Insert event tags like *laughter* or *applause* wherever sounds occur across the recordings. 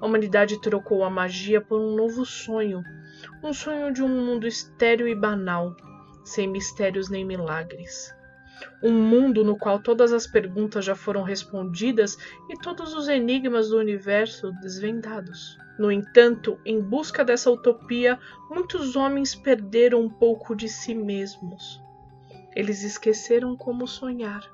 A humanidade trocou a magia por um novo sonho, um sonho de um mundo estéril e banal, sem mistérios nem milagres. Um mundo no qual todas as perguntas já foram respondidas e todos os enigmas do universo desvendados. No entanto, em busca dessa utopia, muitos homens perderam um pouco de si mesmos. Eles esqueceram como sonhar.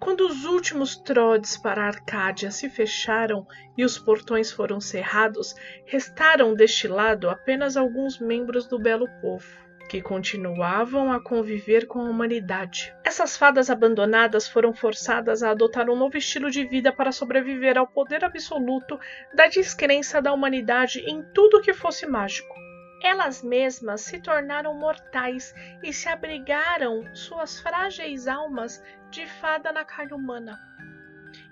Quando os últimos trodes para Arcádia se fecharam e os portões foram cerrados, restaram deste lado apenas alguns membros do belo povo, que continuavam a conviver com a humanidade. Essas fadas abandonadas foram forçadas a adotar um novo estilo de vida para sobreviver ao poder absoluto da descrença da humanidade em tudo que fosse mágico. Elas mesmas se tornaram mortais e se abrigaram suas frágeis almas de fada na carne humana.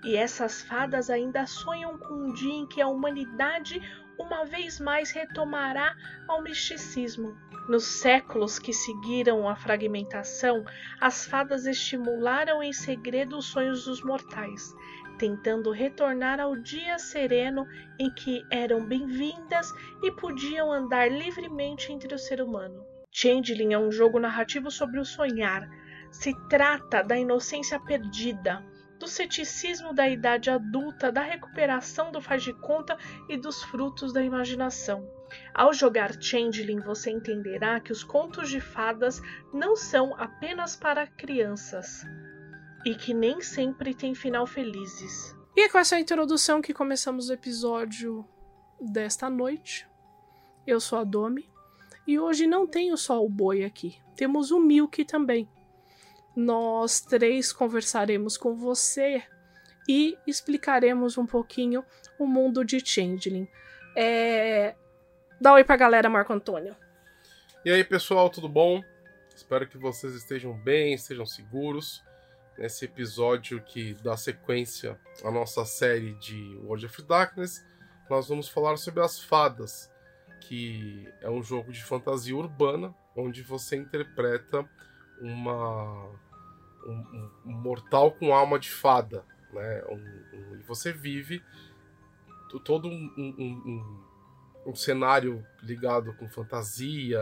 E essas fadas ainda sonham com um dia em que a humanidade uma vez mais retomará ao misticismo. Nos séculos que seguiram a fragmentação, as fadas estimularam em segredo os sonhos dos mortais, tentando retornar ao dia sereno em que eram bem-vindas e podiam andar livremente entre o ser humano. Changeling é um jogo narrativo sobre o sonhar. Se trata da inocência perdida, do ceticismo da idade adulta, da recuperação do faz de conta e dos frutos da imaginação. Ao jogar Changeling, você entenderá que os contos de fadas não são apenas para crianças e que nem sempre tem final felizes. E é com essa introdução que começamos o episódio desta noite. Eu sou a Domi e hoje não tenho só o boi aqui, temos o Milk também. Nós três conversaremos com você e explicaremos um pouquinho o mundo de Changeling. É... Dá oi pra galera, Marco Antônio. E aí, pessoal, tudo bom? Espero que vocês estejam bem, estejam seguros nesse episódio que dá sequência à nossa série de World of Darkness, nós vamos falar sobre as fadas, que é um jogo de fantasia urbana onde você interpreta uma um, um mortal com alma de fada, né? Um, e você vive todo um, um, cenário ligado com fantasia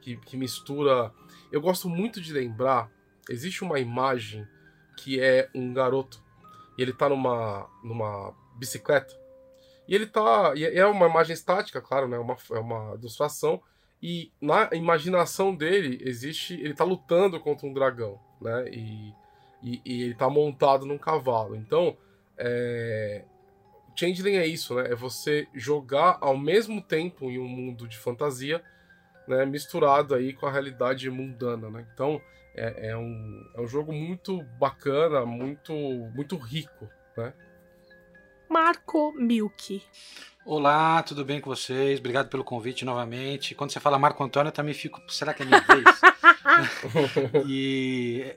que, que mistura. Eu gosto muito de lembrar. Existe uma imagem que é um garoto e ele tá numa, numa bicicleta. E ele tá. E é uma imagem estática, claro, né? É uma, é uma ilustração. E na imaginação dele existe. Ele tá lutando contra um dragão, né? E, e, e ele tá montado num cavalo. Então, é, Changeling é isso, né? É você jogar ao mesmo tempo em um mundo de fantasia, né? Misturado aí com a realidade mundana, né? Então, é, é, um, é um jogo muito bacana, muito, muito rico, né? Marco Milk. Olá, tudo bem com vocês? Obrigado pelo convite novamente. Quando você fala Marco Antônio, eu também fico. Será que é minha vez? *laughs* e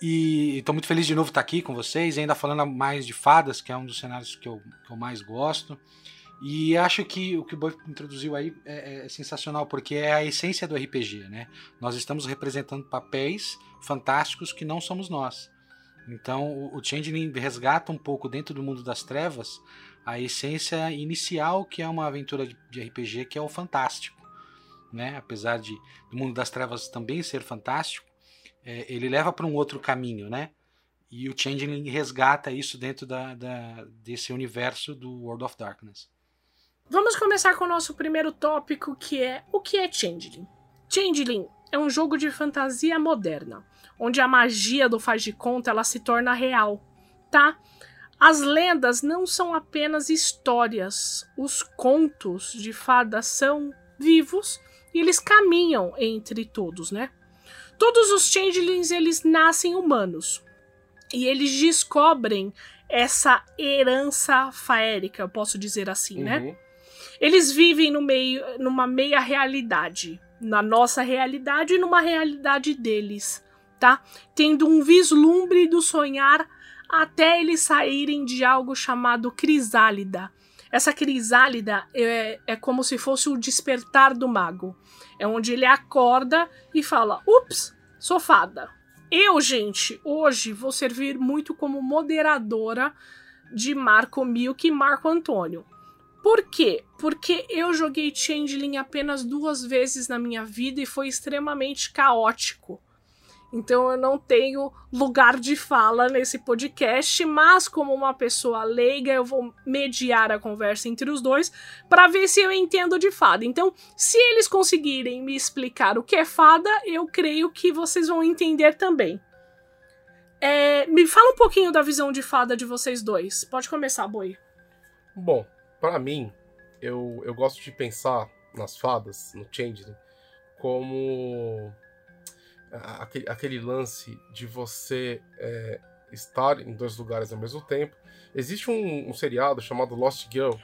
e estou muito feliz de novo estar aqui com vocês, ainda falando mais de fadas, que é um dos cenários que eu, que eu mais gosto. E acho que o que o Buff introduziu aí é, é, sensacional, porque é a essência do RPG, né? Nós estamos representando papéis fantásticos que não somos nós. Então o, o Changeling resgata um pouco dentro do mundo das trevas a essência inicial que é uma aventura de, de RPG, que é o fantástico. Né? Apesar de do mundo das trevas também ser fantástico, é, ele leva para um outro caminho, né? E o Changeling resgata isso dentro da, da, desse universo do World of Darkness. Vamos começar com o nosso primeiro tópico, que é o que é Changeling. Changeling é um jogo de fantasia moderna, onde a magia do faz de conta ela se torna real, tá? As lendas não são apenas histórias, os contos de fadas são vivos e eles caminham entre todos, né? Todos os changelings eles nascem humanos e eles descobrem essa herança faérica, eu posso dizer assim, né? Uhum. Eles vivem no meio, numa meia realidade, na nossa realidade e numa realidade deles, tá? Tendo um vislumbre do sonhar até eles saírem de algo chamado crisálida. Essa crisálida é, é como se fosse o despertar do mago. É onde ele acorda e fala: Ups, sou fada. Eu, gente, hoje vou servir muito como moderadora de Marco Milk e Marco Antônio. Por quê? Porque eu joguei Changeling apenas duas vezes na minha vida e foi extremamente caótico. Então eu não tenho lugar de fala nesse podcast, mas como uma pessoa leiga, eu vou mediar a conversa entre os dois para ver se eu entendo de fada. Então, se eles conseguirem me explicar o que é fada, eu creio que vocês vão entender também. É, me fala um pouquinho da visão de fada de vocês dois. Pode começar, Boi. Bom, para mim, eu, eu gosto de pensar nas fadas, no Changeling, como aquele, aquele lance de você é, estar em dois lugares ao mesmo tempo. Existe um, um seriado chamado Lost Girl,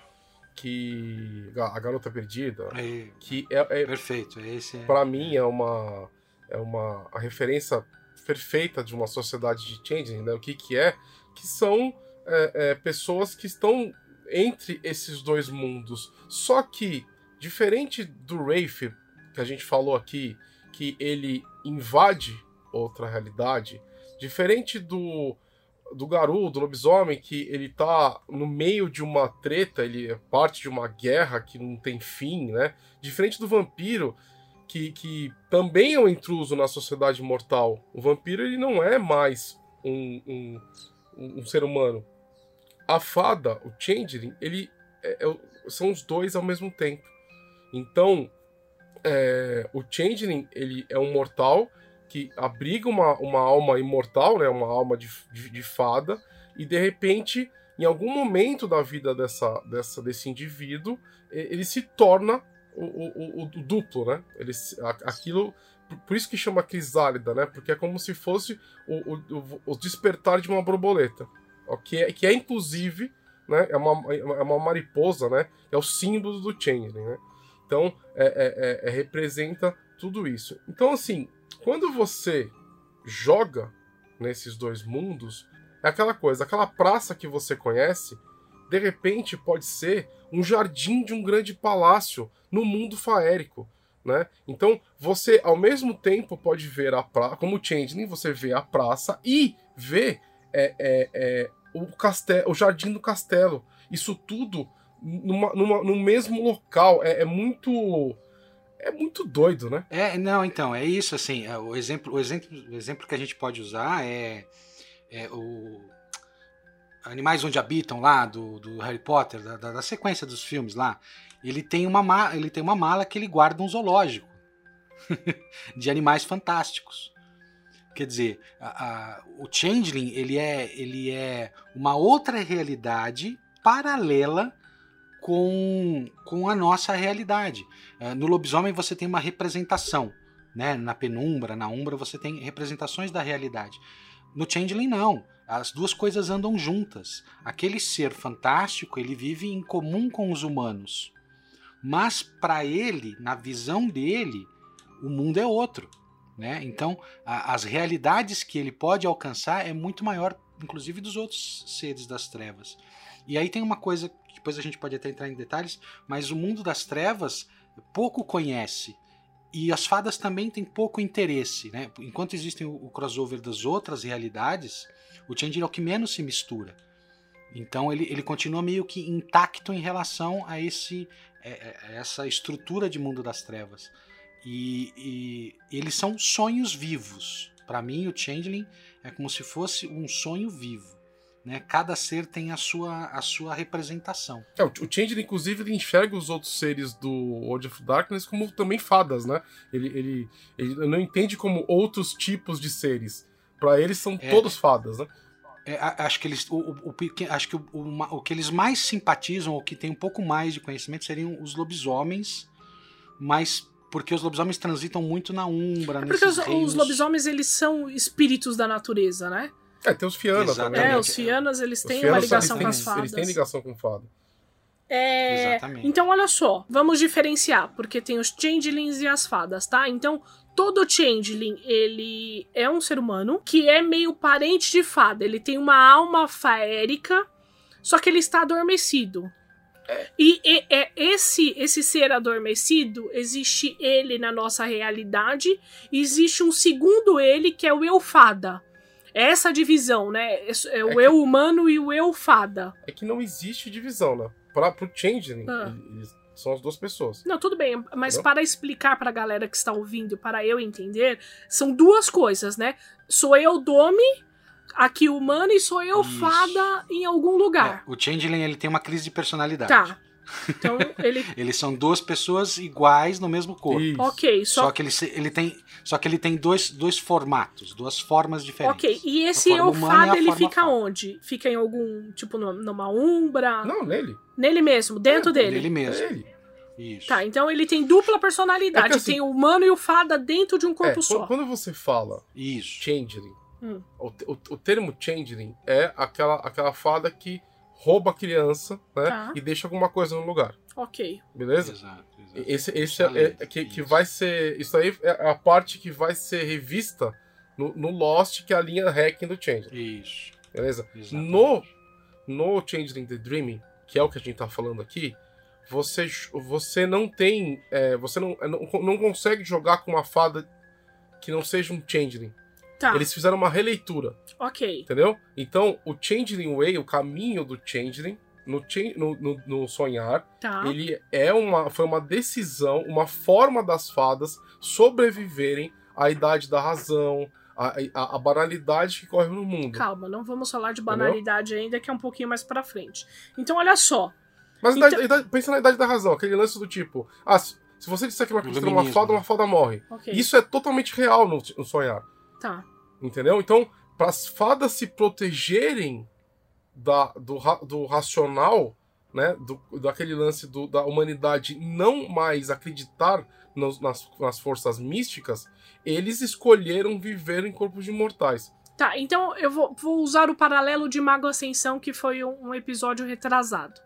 que a garota perdida, É, que é, é perfeito, esse é. para mim é uma é uma a referência perfeita de uma sociedade de changing, né? O que que é? Que são é, é, pessoas que estão entre esses dois mundos. Só que diferente do Rafe que a gente falou aqui, que ele invade outra realidade, diferente do do Garu, do lobisomem, que ele tá no meio de uma treta, ele é parte de uma guerra que não tem fim, né? Diferente do vampiro, que, que também é um intruso na sociedade mortal. O vampiro, ele não é mais um, um, um ser humano. A fada, o Changeling, ele é- é- são os dois ao mesmo tempo. Então, é, o Changeling, ele é um mortal que abriga uma, uma alma imortal, né, uma alma de, de, de fada, e de repente, em algum momento da vida dessa, dessa, desse indivíduo, ele se torna o, o, o- o duplo, né? Ele, aquilo, por- isso que chama crisálida, né? Porque é como se fosse o, o, o- despertar de uma borboleta, que é, que é inclusive, né? É uma, é uma mariposa, né? É o símbolo do Changeling, né? Então, é, é- é- é- representa tudo isso. Então, assim, quando você joga nesses dois mundos, é aquela coisa, aquela praça que você conhece, de repente pode ser um jardim de um grande palácio no mundo faérico, né? Então, você ao mesmo tempo pode ver a praça, como Changeling, você vê a praça e vê é, é, é, o, castelo, o jardim do castelo. Isso tudo numa, numa, no mesmo local. É, é muito. É muito doido, né? É, não, então, é isso, assim, é, o exemplo, o exemplo, o exemplo que a gente pode usar é, é o Animais Onde Habitam lá, do, do Harry Potter, da, da- da sequência dos filmes lá, ele tem uma, ma- ele tem uma mala que ele guarda um zoológico *laughs* de animais fantásticos. Quer dizer, a- a- o Changeling, ele é, ele é uma outra realidade paralela com, com a nossa realidade. Eh, no lobisomem você tem uma representação, né? Na penumbra, na umbra você tem representações da realidade. No Changeling não. As duas coisas andam juntas. Aquele ser fantástico, ele vive em comum com os humanos. Mas para ele, na visão dele, o mundo é outro, né? Então, a- as realidades que ele pode alcançar é muito maior, inclusive dos outros seres das trevas. E aí tem uma coisa que depois a gente pode até entrar em detalhes, mas o mundo das trevas pouco conhece. E as fadas também têm pouco interesse, né? Enquanto existem o, o crossover das outras realidades, o Change é o que menos se mistura. Então ele, ele continua meio que intacto em relação a esse é, é, essa estrutura de mundo das trevas. E, e eles são sonhos vivos. Para mim, o Changeling é como se fosse um sonho vivo. Né? Cada ser tem a sua, a sua representação. É, o Changeling, inclusive, ele enxerga os outros seres do World of Darkness como também fadas, né? Ele, ele, ele não entende como outros tipos de seres. Pra eles são É. todos fadas, né? É, acho que eles, o, o- o acho que o, o que eles mais simpatizam, ou que tem um pouco mais de conhecimento, seriam os lobisomens, mas porque os lobisomens transitam muito na umbra, É porque os, os lobisomens, eles são espíritos da natureza, né? É, tem os Fiana Exatamente. também. É, né? os Fianas, eles têm Fiana uma ligação com as têm- Eles têm fadas. ligação com fada. É, Exatamente. Então, olha só, vamos diferenciar, porque tem os changelings e as fadas, tá? Então, todo changeling, ele é um ser humano que é meio parente de fada. Ele tem uma alma faérica, só que ele está adormecido. E, e- é esse esse ser adormecido, existe ele na nossa realidade, e existe um segundo ele que é o eu fada. É essa divisão, né? É, é o É que- eu humano e o eu fada. É que não existe divisão, né? Pra, pro Changeling, Ah. eles são as duas pessoas. Não, tudo bem, mas Entendeu? para explicar para a galera que está ouvindo, para eu entender, são duas coisas, né? Sou eu Domi, aqui humano, e sou eu Isso. fada em algum lugar. É, o Changeling ele tem uma crise de personalidade. Tá. *laughs* Então, ele. Eles são duas pessoas iguais no mesmo corpo. Isso. ok, Só, só. que ele, se- ele tem, só que ele tem dois, dois formatos, duas formas diferentes. Ok, e esse eu fada, ele fica fada. onde? Fica em algum, tipo, numa umbra? Não, nele. Nele mesmo, dentro É, dele. Ele É mesmo. ele. Isso. Tá, então ele tem dupla personalidade. É assim- tem o humano e o fada dentro de um É, corpo quando, só. quando você fala Isso. Changeling, Hum. o, o- o termo Changeling é aquela, aquela fada que rouba a criança, né? Tá. E deixa alguma coisa no lugar. Ok. Beleza? Exato, exato. Esse, esse é, Excelente, é- que, que isso. vai ser. Isso aí é a parte que vai ser revista no, no Lost, que é a linha hacking do Changeling. Isso. Beleza? Exatamente. No, no Changeling The Dreaming, que é o que a gente tá falando aqui, você, você não tem. é, você não, não, não consegue jogar com uma fada que não seja um Changeling. Tá. Eles fizeram uma releitura, Ok. entendeu? Então, o Changeling Way, o caminho do Changeling, no, no, no, sonhar, Tá. ele é uma, foi uma decisão, uma forma das fadas sobreviverem à idade da razão, à, à, à banalidade que corre no mundo. Calma, não vamos falar de Entendeu? banalidade ainda, que é um pouquinho mais pra frente. Então, olha só. Mas Então- idade- idade- pensa na idade da razão, aquele lance do tipo, ah, se, se você disser que não acredita numa Iluminismo, fada, uma fada morre. Ok. Isso é totalmente real no, no sonhar, Tá. Entendeu? Então, para as fadas se protegerem da, do, do racional, né, do, daquele lance do- da humanidade não mais acreditar nos- nas, nas forças místicas, eles escolheram viver em corpos de mortais. Tá, então eu vou, vou usar o paralelo de Mago Ascensão, que foi um, um episódio retrasado.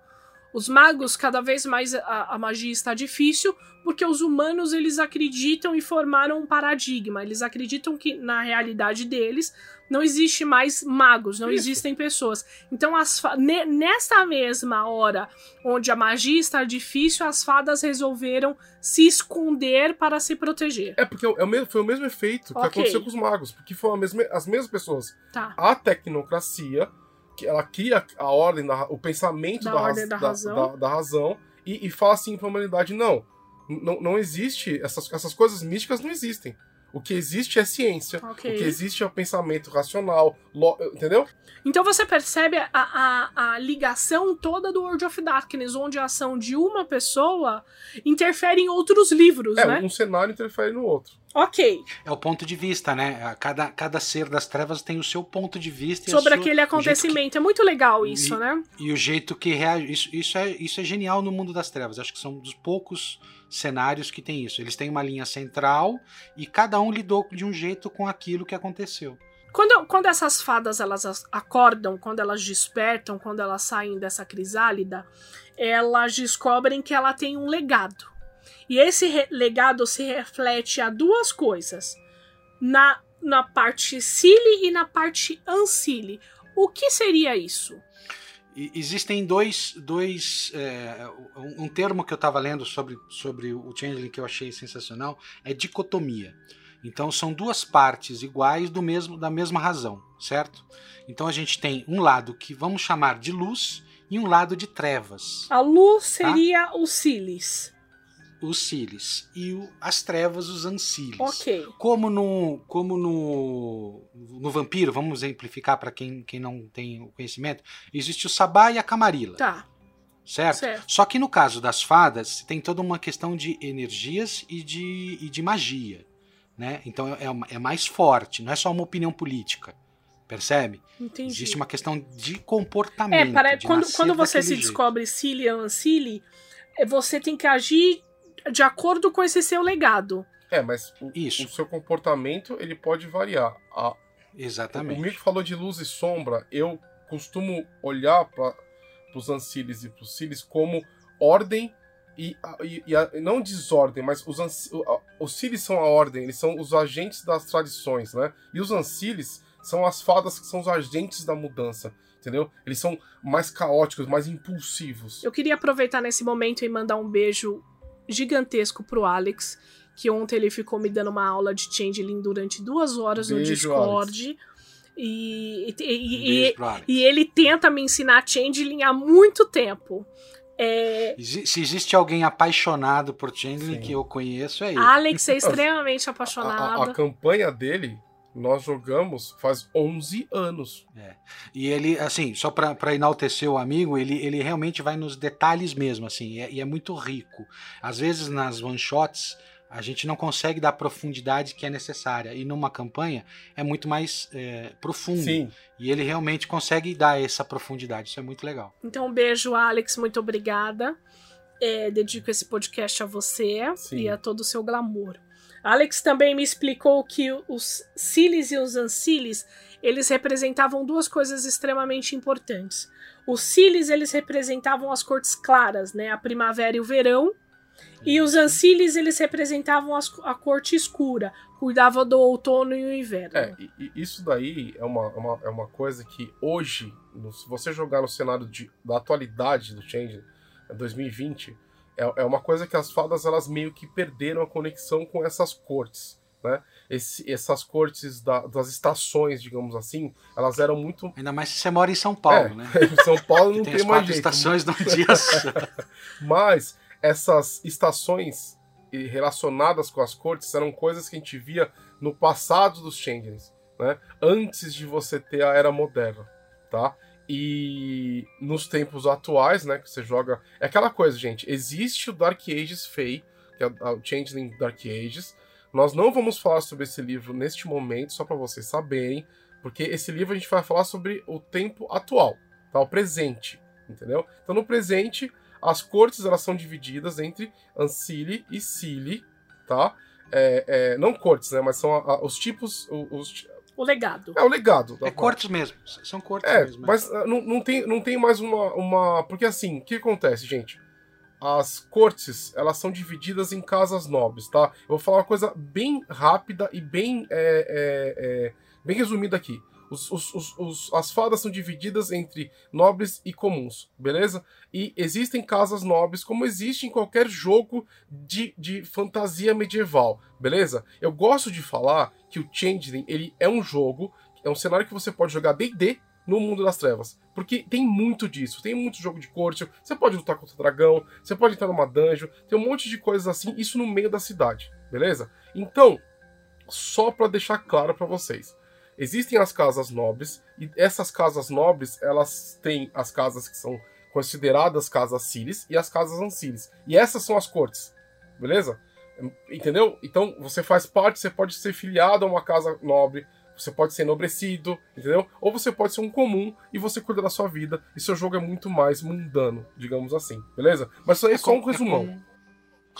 Os magos, cada vez mais a, a magia está difícil, porque os humanos eles acreditam e formaram um paradigma. Eles acreditam que na realidade deles não existe mais magos, não Isso. existem pessoas. Então, as nessa mesma hora onde a magia está difícil, as fadas resolveram se esconder para se proteger. É porque é o mesmo- foi o mesmo efeito que Ok. aconteceu com os magos, porque foram a mesma- as mesmas pessoas Tá. a tecnocracia, que ela cria a ordem, da, o pensamento Da da, ordem da razão. da- razão e, e fala assim para a humanidade: não, não, não existe, essas, essas coisas místicas não existem. O que existe é ciência. Ok. O que existe é o pensamento racional, lo- entendeu? Então você percebe a, a, a ligação toda do World of Darkness, onde a ação de uma pessoa interfere em outros livros, É, né? um cenário interfere no outro. Ok. É o ponto de vista, né? Cada, cada ser das trevas tem o seu ponto de vista. Sobre sua- aquele o jeito que- acontecimento. É muito legal isso, E- né? E o jeito que reage. Isso, isso, é, isso é genial no mundo das trevas. Acho que são dos poucos cenários que tem isso. Eles têm uma linha central e cada um lidou de um jeito com aquilo que aconteceu. Quando, quando essas fadas elas as- acordam, quando elas despertam, quando elas saem dessa crisálida, elas descobrem que ela tem um legado. E esse legado se reflete a duas coisas: na, na parte Cili e na parte Ancili. O que seria isso? Existem dois. dois é, um, termo que eu estava lendo sobre, sobre o Changeling que eu achei sensacional é dicotomia. Então são duas partes iguais do mesmo da mesma razão, certo? Então a gente tem um lado que vamos chamar de luz e um lado de trevas, A luz seria o Cilis. Os Cilis, e o- as trevas, os Ancilis. Ok. Como no, como no, no vampiro, vamos exemplificar para quem, quem não tem o conhecimento, existe o Sabá e a Camarilla, Tá, certo? certo. Só que no caso das fadas, tem toda uma questão de energias e de, e de magia. Né? Então é, é mais forte, não é só uma opinião política. Percebe? Entendi. Existe uma questão de comportamento. É, para, de quando, quando você se jeito. descobre Cili e Ancili, é, você tem que agir de acordo com esse seu legado. É, mas o, Isso. o seu comportamento ele pode variar. A- Exatamente. O Mick falou de luz e sombra. Eu costumo olhar para os Anciles e para os Cilis como ordem e, e, e a, não desordem, mas os, os Cilis são a ordem, eles são os agentes das tradições, né? E os Anciles são as fadas que são os agentes da mudança, entendeu? Eles são mais caóticos, mais impulsivos. Eu queria aproveitar nesse momento e mandar um beijo gigantesco pro Alex, que ontem ele ficou me dando uma aula de Changeling durante duas horas Beijo, no Discord. Alex. E, e, e, e, ele tenta me ensinar Changeling há muito tempo. É, Se existe alguém apaixonado por Changeling Sim. que eu conheço, é ele. Alex é extremamente *laughs* A, a- apaixonado. a campanha dele, nós jogamos faz 11 anos. E ele, assim, só pra pra enaltecer o amigo, ele, ele realmente vai nos detalhes mesmo, assim, e é, e é muito rico. Às vezes nas one-shots a gente não consegue dar a profundidade que é necessária, e numa campanha é muito mais é, profundo. Sim, E ele realmente consegue dar essa profundidade, isso é muito legal. Então, um beijo, Alex. Muito obrigada. É, dedico esse podcast a você Sim. e a todo o seu glamour. Alex também me explicou que os Cilis e os Ancilis, eles representavam duas coisas extremamente importantes. Os Cilis, eles representavam as cortes claras, né? A primavera e o verão. E os Ancilis, eles representavam as- a corte escura. Cuidava do outono e o inverno. É, isso daí é uma, uma- é uma coisa que hoje, se você jogar no cenário de, da atualidade do Change, é 2020, é, é uma coisa que as fadas elas meio que perderam a conexão com essas cortes. Né? Esse- essas cortes da- das estações, digamos assim, elas eram muito. Ainda mais se você mora em São Paulo, É, né? *laughs* Em São Paulo não tem, tem, mais jeito. estações num dia só. *laughs* Mas essas estações relacionadas com as cortes eram coisas que a gente via no passado dos Changelings, né? Antes de você ter a era moderna, tá? E nos tempos atuais, né, que você joga, é aquela coisa, gente, existe o Dark Ages Fey, que é o Changeling Dark Ages. Nós não vamos falar sobre esse livro neste momento, só para vocês saberem, porque esse livro a gente vai falar sobre o tempo atual, tá? O presente, entendeu? Então no presente as cortes elas são divididas entre Ancili e Cili, tá? É, é, não cortes, né? Mas são a- a- os tipos. Os, O legado. é o legado. da- É cortes mesmo. São cortes É, mesmo. mas ah, não, não, tem, não tem mais uma, uma. Porque assim, o que acontece, gente? As cortes, elas são divididas em casas nobres, tá? Eu vou falar uma coisa bem rápida e bem, é, é, é, bem resumida aqui. Os, os- os- as fadas são divididas entre nobres e comuns, beleza? E existem casas nobres, como existe em qualquer jogo de, de fantasia medieval, beleza? Eu gosto de falar que o Changeling, ele é um jogo, é um cenário que você pode jogar D&D no mundo das trevas. Porque tem muito disso, tem muito jogo de corte, você pode lutar contra o dragão, você pode entrar numa dungeon, tem um monte de coisas assim, isso no meio da cidade, beleza? Então, só pra deixar claro pra vocês. Existem as casas nobres, e essas casas nobres, elas têm as casas que são consideradas casas Cilis e as casas Ancilis. E essas são as cortes, beleza? Entendeu? Então, você faz parte, você pode ser filiado a uma casa nobre, você pode ser enobrecido, entendeu? Ou você pode ser um comum e você cuida da sua vida, e seu jogo é muito mais mundano, digamos assim, beleza? Mas isso aí é só um resumão.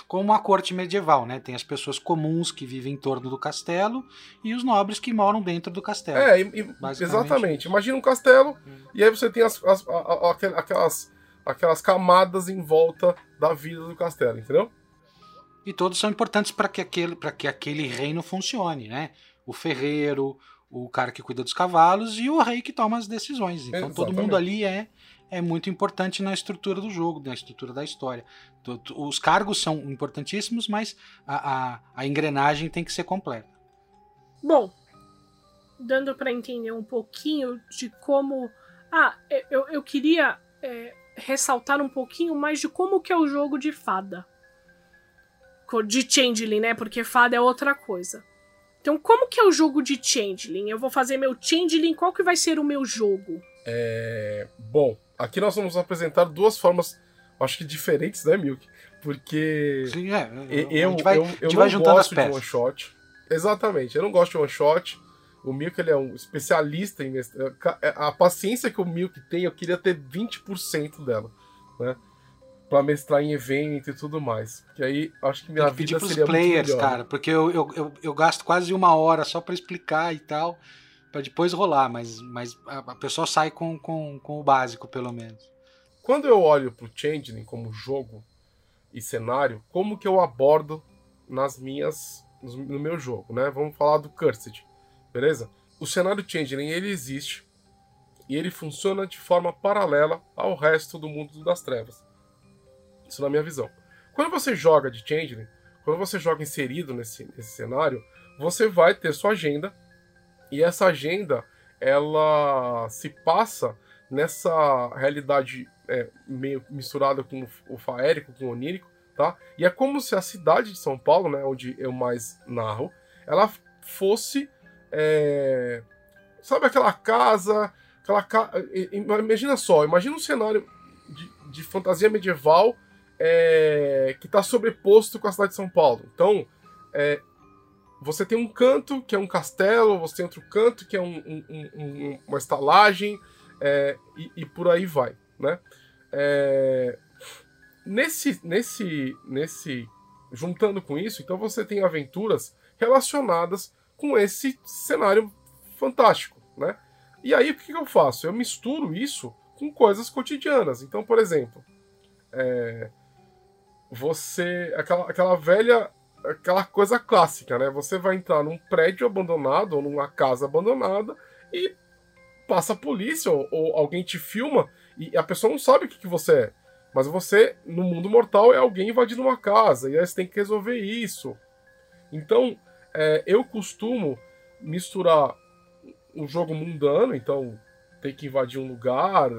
Como- a corte medieval, né? Tem as pessoas comuns que vivem em torno do castelo e os nobres que moram dentro do castelo. É, e- exatamente. isso. Imagina um castelo Hum. e aí você tem as, as- aquelas, aquelas camadas em volta da vida do castelo, entendeu? E todos são importantes para que, aquele, que aquele reino funcione, né? O ferreiro, o cara que cuida dos cavalos e o rei que toma as decisões. Então todo Exatamente. mundo ali é, é muito importante na estrutura do jogo, na estrutura da história. Os cargos são importantíssimos, mas a, a, a engrenagem tem que ser completa. Bom, dando para entender um pouquinho de como. Ah, eu, eu queria é, ressaltar um pouquinho mais de como que é o jogo de fada. De Changeling, né? Porque fada é outra coisa. Então, como que é o jogo de Changeling? Eu vou fazer meu Changeling, qual que vai ser o meu jogo? É, Bom, aqui nós vamos apresentar duas formas, acho que diferentes, né, Milk? Porque Sim, é, eu, a gente vai, eu, eu gente não vai juntando as gosto de one shot. Exatamente, eu não gosto de one shot. O Milk ele é um especialista em mest- a paciência que o Milk tem, eu queria ter 20% dela, né? Pra mestrar em evento e tudo mais. Porque aí acho que minha Tem que pedir vida pros seria players, cara, porque eu, eu, eu, eu gasto quase uma hora só pra explicar e tal. Para depois rolar, mas, mas a, pessoa sai com, com, com o básico, pelo menos. Quando eu olho pro Changeling como jogo e cenário, como que eu abordo nas minhas no meu jogo, né? Vamos falar do Cursed, beleza? O cenário Changeling ele existe e ele funciona de forma paralela ao resto do mundo das trevas. Isso na minha visão. Quando você joga de Changeling, quando você joga inserido nesse, nesse cenário, você vai ter sua agenda e essa agenda ela se passa nessa realidade é, meio misturada com o faérico, com o onírico, tá? E é como se a cidade de São Paulo, né, onde eu mais narro, ela fosse, é... sabe aquela casa, aquela ca... imagina só, imagina um cenário de, de fantasia medieval é... que está sobreposto com a cidade de São Paulo. Então, é... você tem um canto que é um castelo, você tem outro canto que é um, um, um, uma estalagem é, e, e, por aí vai, né? É, nesse, nesse, nesse, juntando com isso, então você tem aventuras relacionadas com esse cenário fantástico, né? E aí o que, que eu faço? Eu misturo isso com coisas cotidianas. Então, por exemplo, é, você, aquela, aquela velha, aquela coisa clássica, né? Você vai entrar num prédio abandonado ou numa casa abandonada e passa a polícia ou, ou alguém te filma e a pessoa não sabe o que, que você é. Mas você, no mundo mortal, é alguém invadindo uma casa, e aí você tem que resolver isso. Então, é, eu costumo misturar um jogo mundano, então tem que invadir um lugar,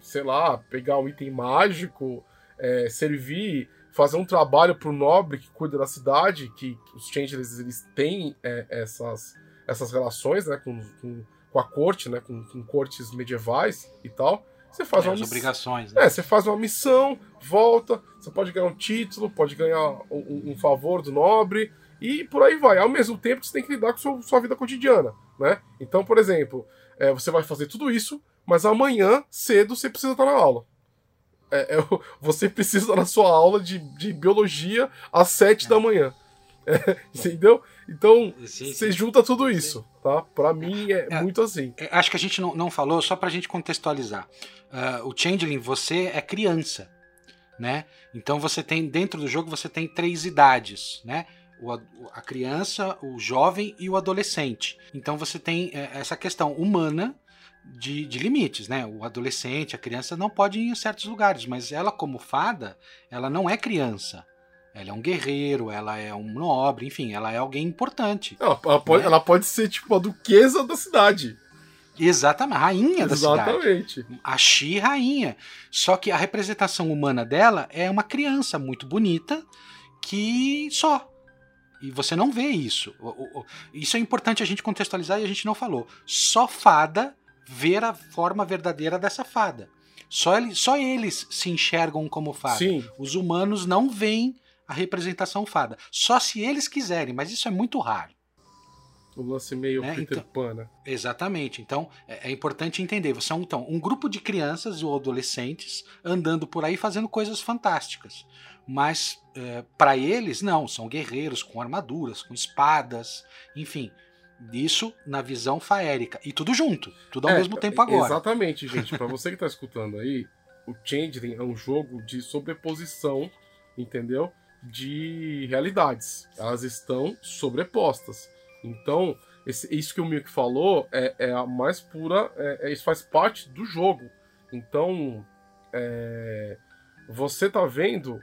sei lá, pegar um item mágico, é, servir, fazer um trabalho pro nobre que cuida da cidade, que os Changelings eles têm é, essas, essas relações né, com, com, com, a corte, né, com, com cortes medievais e tal. Você faz é, uma as miss... obrigações. Né? É, você faz uma missão, volta, você pode ganhar um título, pode ganhar um, um, favor do nobre e por aí vai. Ao mesmo tempo, você tem que lidar com sua, sua vida cotidiana, né? Então, por exemplo, é, você vai fazer tudo isso, mas amanhã cedo você precisa estar na aula. É, é, você precisa estar na sua aula de, de biologia às sete da manhã. É, *laughs* entendeu? Então, você junta tudo isso, tá? Para mim é, é, muito assim. É, acho que a gente não, não falou, só pra gente contextualizar. Uh, o Changeling, você é criança, né? Então você tem, dentro do jogo, você tem três idades, né? O, a criança, o jovem e o adolescente. Então você tem é, essa questão humana de, de, limites, né? O adolescente, a criança não pode ir em certos lugares, mas ela, como fada, ela não é criança. Ela é um guerreiro, ela é um nobre, enfim, ela é alguém importante. Ela, ela pode, né? ela pode ser, tipo, a duquesa da cidade. Exatamente, rainha da Exatamente. cidade. A Xi rainha. Só que a representação humana dela é uma criança muito bonita que só. E você não vê isso. Isso é importante a gente contextualizar e a gente não falou. Só fada ver a forma verdadeira dessa fada. Só, ele, só eles se enxergam como fada. Sim. Os humanos não veem a representação fada. Só se eles quiserem, mas isso é muito raro. O lance meio né? Peter então, Pan, né? Exatamente. Então, é, é, importante entender. Você é um, então, um grupo de crianças ou adolescentes andando por aí fazendo coisas fantásticas. Mas, é, para eles, não. São guerreiros com armaduras, com espadas, enfim. Isso na visão faérica. E tudo junto. Tudo ao é, mesmo tempo agora. Exatamente, gente. para você que tá escutando aí, o Changeling é um jogo de sobreposição, entendeu? De realidades. Elas estão sobrepostas. Então, esse, isso que o Milk falou é, é a mais pura. É, é, isso faz parte do jogo. Então, é, você tá vendo.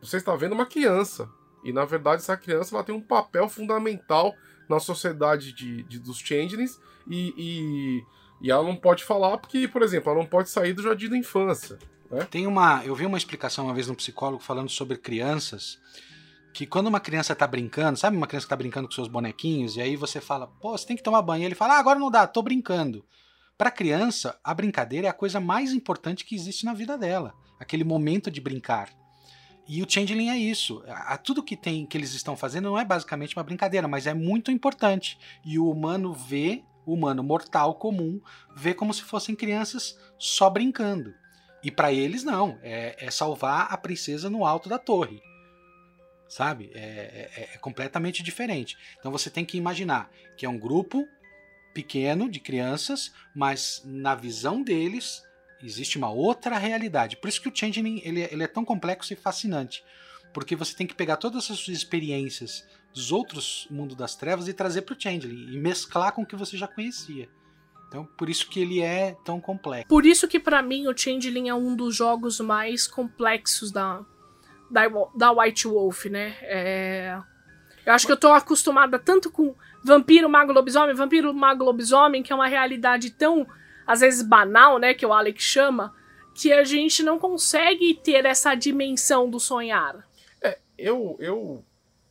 Você está vendo uma criança. E na verdade, essa criança ela tem um papel fundamental na sociedade de, de dos changelings. E, e, e ela não pode falar porque, por exemplo, ela não pode sair do jardim da infância. Né? Tem uma. Eu vi uma explicação uma vez no psicólogo falando sobre crianças que quando uma criança tá brincando, sabe uma criança que tá brincando com seus bonequinhos, e aí você fala, pô, você tem que tomar banho, e ele fala, ah, agora não dá, tô brincando. Para criança, a brincadeira é a coisa mais importante que existe na vida dela, aquele momento de brincar. E o Changeling é isso. A, tudo que tem que eles estão fazendo não é basicamente uma brincadeira, mas é muito importante. E o humano vê, o humano mortal comum, vê como se fossem crianças só brincando. E para eles não, é, é salvar a princesa no alto da torre sabe? É, é, é, completamente diferente. Então você tem que imaginar que é um grupo pequeno, de crianças, mas na visão deles existe uma outra realidade. Por isso que o Changeling ele, ele é tão complexo e fascinante. Porque você tem que pegar todas as suas experiências dos outros mundos das trevas e trazer para o Changeling e mesclar com o que você já conhecia. Então, por isso que ele é tão complexo. Por isso que para mim o Changeling é um dos jogos mais complexos da, da, da White Wolf, né? É... Eu acho que eu tô acostumada tanto com vampiro, mago, lobisomem, vampiro, mago, lobisomem, que é uma realidade tão, às vezes, banal, né? Que o Alex chama, que a gente não consegue ter essa dimensão do sonhar. É, eu, eu,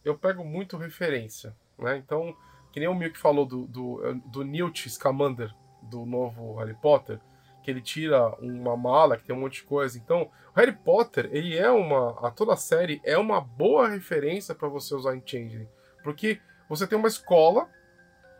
eu pego muito referência, né? Então, que nem o Milk falou do, do, do Newt Scamander, do novo Harry Potter, que ele tira uma mala que tem um monte de coisa. Então, Harry Potter, ele é uma. A toda a série é uma boa referência para você usar em Changeling. Porque você tem uma escola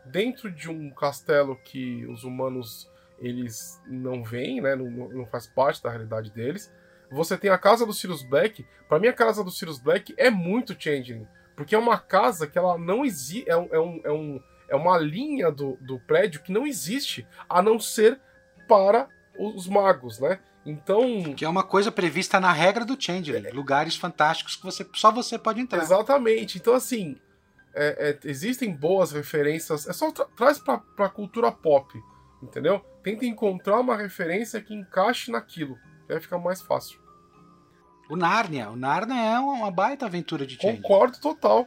dentro de um castelo que os humanos eles não veem, né? Não, não faz parte da realidade deles. Você tem a casa do Sirius Black. Para mim, a casa do Sirius Black é muito Changeling. Porque é uma casa que ela não existe. É, um, é, um, é, um, é uma linha do, do prédio que não existe, a não ser para os magos, né? Então. Que é uma coisa prevista na regra do Changeling. É... Lugares fantásticos que você só você pode entrar. Exatamente. Então, assim. É, é, existem boas referências. É só tra traz pra, pra cultura pop. Entendeu? Tenta encontrar uma referência que encaixe naquilo. Vai ficar mais fácil. O Narnia. O Narnia é uma baita aventura de Changeling. Concordo total.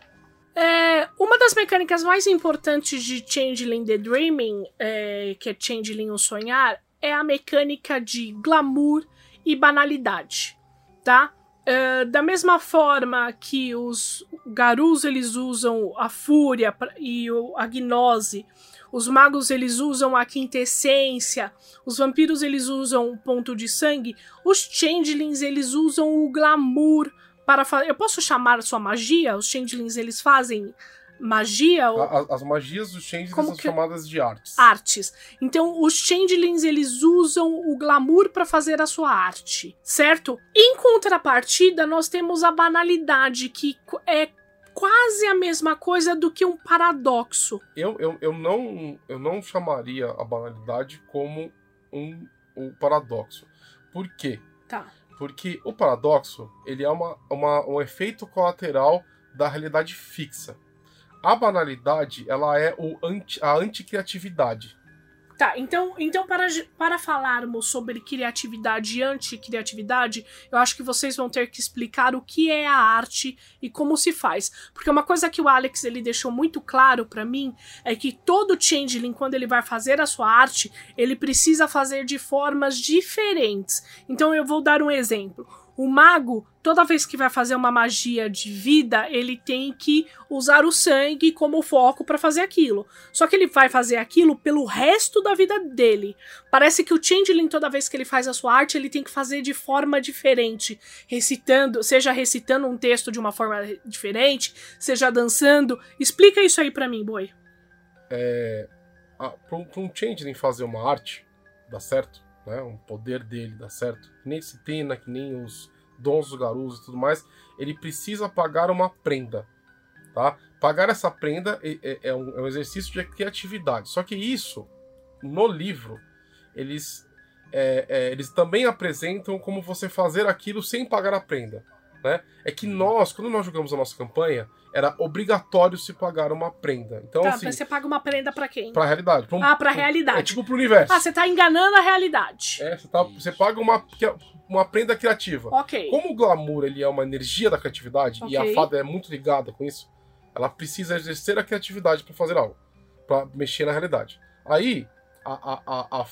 É, uma das mecânicas mais importantes de Changeling The Dreaming, é, que é Changeling o Sonhar, é a mecânica de glamour e banalidade, tá? Uh, da mesma forma que os garus eles usam a fúria e a gnose, os magos eles usam a quintessência, os vampiros eles usam o ponto de sangue, os changelings eles usam o glamour para fazer. Eu posso chamar sua magia? Os changelings eles fazem magia. Ou... As, magias dos changelings são que... chamadas de artes. Artes. Então, os changelings eles usam o glamour para fazer a sua arte, certo? Em contrapartida, nós temos a banalidade, que é quase a mesma coisa do que um paradoxo. Eu, eu, eu, não, eu não chamaria a banalidade como um, um paradoxo. Por quê? Tá. Porque o paradoxo ele é uma, uma, um efeito colateral da realidade fixa a banalidade ela é o anti, a anticriatividade. Tá, então, então para, para falarmos sobre criatividade e anticriatividade, eu acho que vocês vão ter que explicar o que é a arte e como se faz. Porque uma coisa que o Alex ele deixou muito claro para mim é que todo changeling, quando ele vai fazer a sua arte, ele precisa fazer de formas diferentes. Então eu vou dar um exemplo. O mago, toda vez que vai fazer uma magia de vida, ele tem que usar o sangue como foco para fazer aquilo. Só que ele vai fazer aquilo pelo resto da vida dele. Parece que o Changeling, toda vez que ele faz a sua arte, ele tem que fazer de forma diferente, recitando, seja recitando um texto de uma forma diferente, seja dançando. Explica isso aí para mim, boi. É, para um Changeling fazer uma arte, dá certo? Né, um poder dele dá certo, que nem né, que nem os dons dos garus e tudo mais, ele precisa pagar uma prenda, tá? Pagar essa prenda é, é, é, um, é um, exercício de criatividade. Só que isso, no livro, eles, é, é, eles também apresentam como você fazer aquilo sem pagar a prenda. Né? É que nós, quando nós jogamos a nossa campanha, era obrigatório se pagar uma prenda. Então, tá, assim, mas você paga uma prenda para quem? Pra realidade. Pra um, ah, pra realidade. É tipo pro universo. Ah, você tá enganando a realidade. É, você, tá, você paga uma, uma prenda criativa. Ok. Como o glamour ele é uma energia da criatividade okay. e a fada é muito ligada com isso, ela precisa exercer a criatividade para fazer algo, para mexer na realidade. Aí, a, a, a, a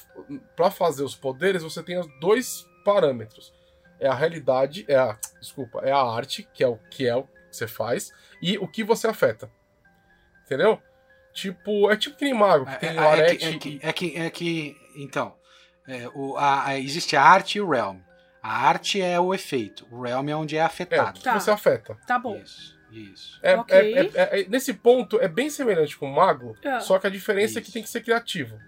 para fazer os poderes, você tem dois parâmetros. É a realidade, é a, desculpa, é a arte, que é o que é o que você faz, e o que você afeta. Entendeu? Tipo, é tipo que nem mago, que é, tem é, o arete. É que, é que, é que, então, é, o, a, a, existe a arte e o realm. A arte é o efeito, o realm é onde é afetado. É, o que tá. você afeta. Tá bom. Isso. Isso. É, okay. é, é, é, nesse ponto é bem semelhante com o mago, só que a diferença Isso. é que tem que ser criativo.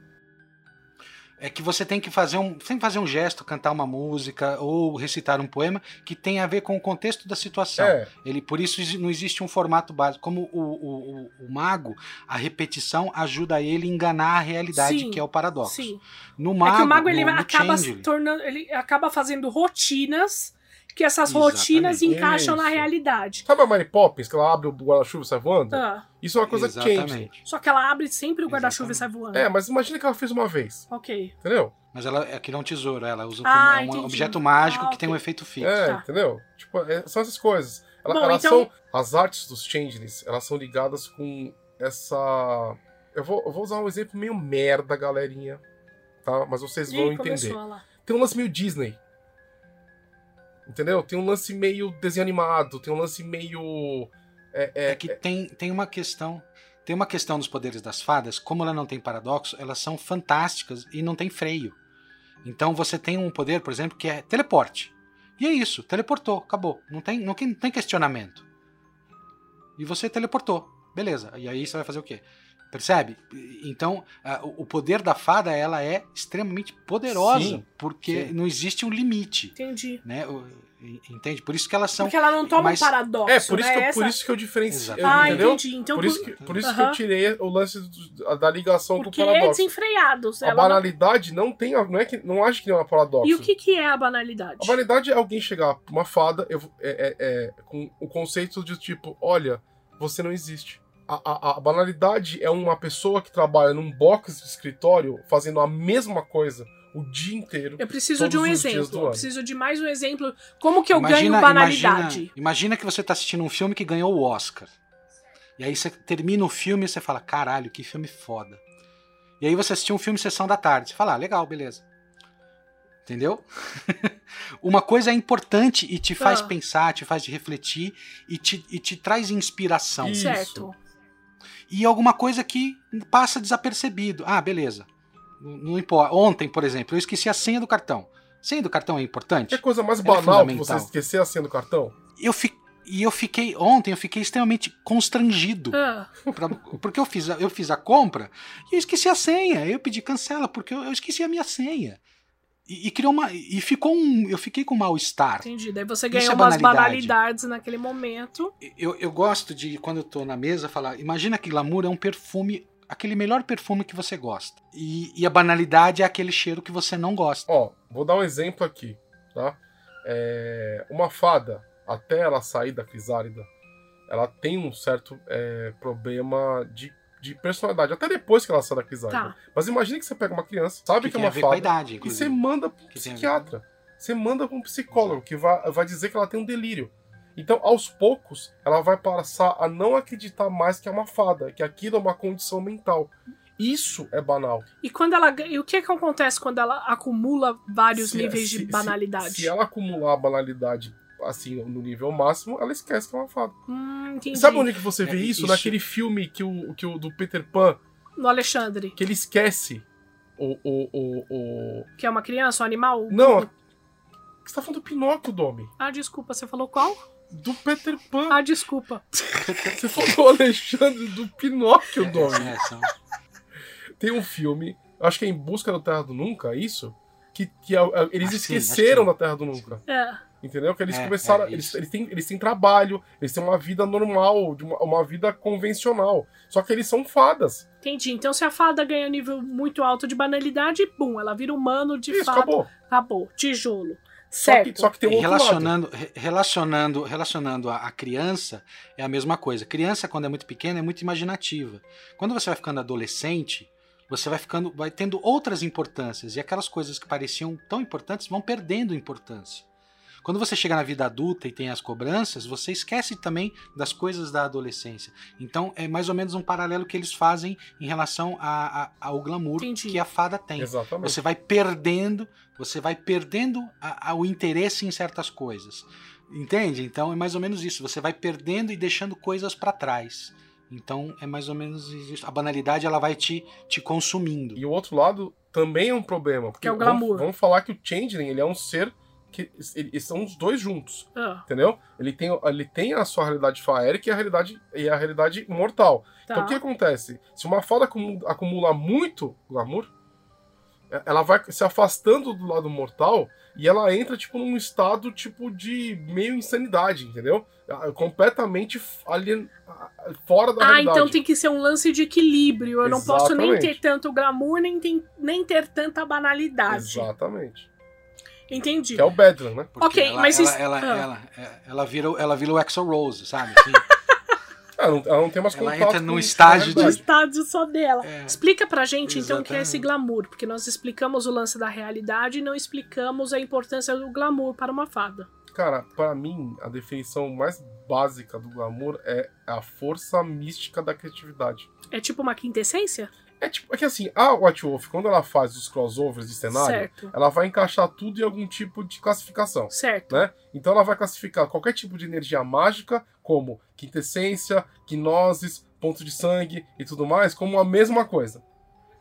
É que você tem que fazer um, tem que fazer um gesto, cantar uma música ou recitar um poema que tem a ver com o contexto da situação. É. Ele, por isso não existe um formato básico. Como o, o, o, o mago, a repetição ajuda ele a enganar a realidade, Sim, que é o paradoxo. Sim. No mago, é que o mago ele no, no acaba se tornando. Ele acaba fazendo rotinas que essas Exatamente. rotinas encaixam na Isso. realidade. Sabe a Mary Poppins, que ela abre o guarda-chuva e sai voando? Ah, Isso é uma coisa que change. Exatamente. só que ela abre sempre o guarda-chuva e sai Exatamente. voando. É, mas imagina que ela fez uma vez, Ok. entendeu? Mas ela é um tesouro, ela usa Ah, como é um entendi. objeto mágico Ah, que tem um efeito fixo. É, Tá. entendeu? Tipo, é- são essas coisas. Ela- Bom, elas então- são. As artes dos changelings, elas são ligadas com essa. Eu vou, eu vou usar um exemplo meio merda, galerinha. Tá? Mas vocês vão Ih, entender. olha lá. Tem um lance meio Disney. Entendeu? Tem um lance meio desenho animado, tem um lance meio. É, é, É que tem, tem uma questão. Tem uma questão dos poderes das fadas, como ela não tem paradoxo, elas são fantásticas e não tem freio. Então você tem um poder, por exemplo, que é teleporte. E é isso, teleportou, acabou. Não tem, não, tem- não tem questionamento. E você teleportou, beleza. E aí você vai fazer o quê? Percebe? Então, a- o poder da fada ela é extremamente poderosa, Sim, porque sim. não existe um limite, Entendi. né? O- Entende? Por isso que elas são Porque ela não toma mas- um paradoxo, é, por isso, né? que eu, Essa- por isso que eu diferencio. Ah, entendeu? entendi. Então, Por isso que, por isso que eu tirei o lance do- da ligação porque com o é paradoxo. desenfreados. A ela não- banalidade não tem. Não é que não acho que não é um paradoxo. E o que, que é a banalidade? A banalidade é alguém chegar pra uma fada eu, é, é- é, com o conceito de tipo, olha, você não existe. A, a- a banalidade é uma pessoa que trabalha num box de escritório fazendo a mesma coisa o dia inteiro. Eu preciso de todos um os dias do exemplo. Eu preciso de mais um exemplo. Como que eu ganho banalidade? Imagina, imagina que você tá assistindo um filme que ganhou o Oscar. E aí você termina o filme e você fala, caralho, que filme foda. E aí você assistiu um filme Sessão da Tarde. Você fala, ah, legal, beleza. Entendeu? *laughs* Uma coisa é importante e te faz Ah. pensar, te faz refletir e te, e te traz inspiração. Isso. Certo. E alguma coisa que passa desapercebido. Ah, beleza. Não, importa. Ontem, por exemplo, eu esqueci a senha do cartão. Senha do cartão é importante? Que coisa mais É banal que você esquecer a senha do cartão? eu fi... E eu fiquei, ontem eu fiquei extremamente constrangido. Ah, pra- porque eu fiz, a, eu fiz a compra e eu esqueci a senha. Eu pedi cancela porque eu, eu esqueci a minha senha. E, e criou uma. E ficou um. Eu fiquei com mal-estar. entendi. Daí você Isso ganhou é umas banalidade. banalidades naquele momento. Eu, eu gosto de, quando eu tô na mesa, falar: imagina que glamour é um perfume, aquele melhor perfume que você gosta. E, e a banalidade é aquele cheiro que você não gosta. Ó, vou dar um exemplo aqui, tá? É, uma fada, até ela sair da crisálida, ela tem um certo é, problema de, de personalidade. Até depois que ela sai da crisálida. Tá. Mas imagine que você pega uma criança, sabe que, tem é a uma ver com a fada, idade, e você manda pro Que tem a ver psiquiatra. Você manda pra um psicólogo que vai, vai dizer que ela tem um delírio. Então, aos poucos, ela vai passar a não acreditar mais que é uma fada, que aquilo é uma condição mental. Isso é banal. E quando ela e o que que acontece quando ela acumula vários Se- níveis se- de se- banalidade? Se, ela acumular a banalidade assim no nível máximo, ela esquece que é uma fada. Hum. Sabe onde que você vê É, isso? isso- Naquele filme que o, que o do Peter Pan, No Alexandre, que ele esquece o. o, o, o... que é uma criança, um animal? Não, você tá falando do Pinóquio, Domi. Ah, desculpa, você falou qual? Do Peter Pan. Ah, desculpa. *laughs* Você falou do Alexandre do Pinóquio, Domi. É, são- Tem um filme, acho que é Em Busca da Terra do Nunca, é isso? Que, que é- é- eles Acho sim, esqueceram acho da Terra do Nunca. É. Entendeu? Que eles É, começaram. é eles, eles, têm, eles têm trabalho, eles têm uma vida normal, uma, uma vida convencional. Só que eles são fadas. Entendi. Então, se a fada ganha um nível muito alto de banalidade, pum, ela vira humano de Isso, fato. acabou. Acabou. Tijolo. Só Certo. que, só que tem um relacionando, re- relacionando, relacionando a, a criança é a mesma coisa. Criança quando é muito pequena é muito imaginativa. Quando você vai ficando adolescente, você vai ficando, vai tendo outras importâncias e aquelas coisas que pareciam tão importantes vão perdendo importância. Quando você chega na vida adulta e tem as cobranças, você esquece também das coisas da adolescência. Então é mais ou menos um paralelo que eles fazem em relação a- a- ao glamour Entendi. que a fada tem. Exatamente. Você vai perdendo, você vai perdendo a- a- o interesse em certas coisas. Entende? Então é mais ou menos isso. Você vai perdendo e deixando coisas para trás. Então é mais ou menos isso. A banalidade ela vai te, te consumindo. E o outro lado também é um problema. Porque Que é o vamos- glamour. Vamos, falar que o Changeling ele é um ser que. Eles são os dois juntos. Ah, Entendeu? Ele tem, ele tem a sua realidade faérica e a realidade, e a realidade mortal. tá. Então o que acontece? Se uma fada acumula, muito glamour, ela vai se afastando do lado mortal e ela entra, tipo, num estado, tipo, de meio insanidade, entendeu? Ah, Completamente alien... fora da Ah, realidade. então tem que ser um lance de equilíbrio. Eu não posso nem Exatamente. ter tanto glamour, nem, tem, nem ter tanta banalidade. Exatamente. Entendi. Que é o Bedlam, né? Porque Ok, ela, mas ela, isso- ela, ah. ela, é, ela vira, o- ela vira o Exo Rose, sabe? *laughs* Assim, Ela não, ela não tem mais Ela contato entra num com- estágio de- estádio só dela. É. Explica pra gente, então, o que é esse Exatamente. glamour. Porque nós explicamos o lance da realidade e não explicamos a importância do glamour para uma fada. Cara, pra mim, a definição mais básica do glamour é a força mística da criatividade. É tipo uma quintessência? É tipo, é que assim, a White Wolf, quando ela faz os crossovers de cenário, Certo. ela vai encaixar tudo em algum tipo de classificação, Certo. né? Então ela vai classificar qualquer tipo de energia mágica como quintessência, quinoses, ponto de sangue e tudo mais como a mesma coisa. é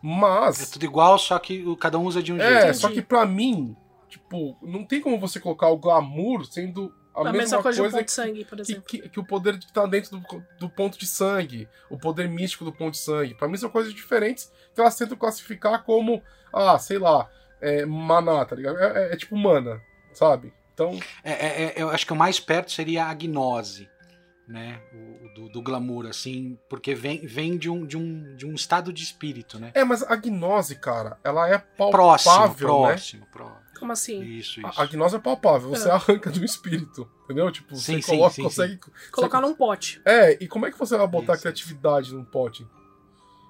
Mas tudo igual, só que o- cada um usa de um é, jeito. Entendi. só que pra mim, tipo, não tem como você colocar o glamour sendo a, A, mesma, coisa de um coisa ponto de sangue, por que, exemplo. que, que o poder que tá dentro do, do ponto de sangue, o poder místico do ponto de sangue. Pra mim são coisas diferentes que elas tentam classificar como, ah, sei lá, é, maná, tá ligado? É, é- é tipo mana, sabe? Então, É, é, é, eu acho que o mais perto seria a gnose, né? O, do, do glamour, assim, porque vem, vem de, um, de, um, de um estado de espírito, né? é, mas a gnose, cara, ela é Próximo, palpável, né? próximo, próximo. Como assim? Isso, isso. A, a gnose é palpável, você É. arranca do espírito, entendeu? Tipo, Sim, você sim, coloca, sim, consegue. Colocar num pote. É, e como é que você vai botar Isso, criatividade num pote?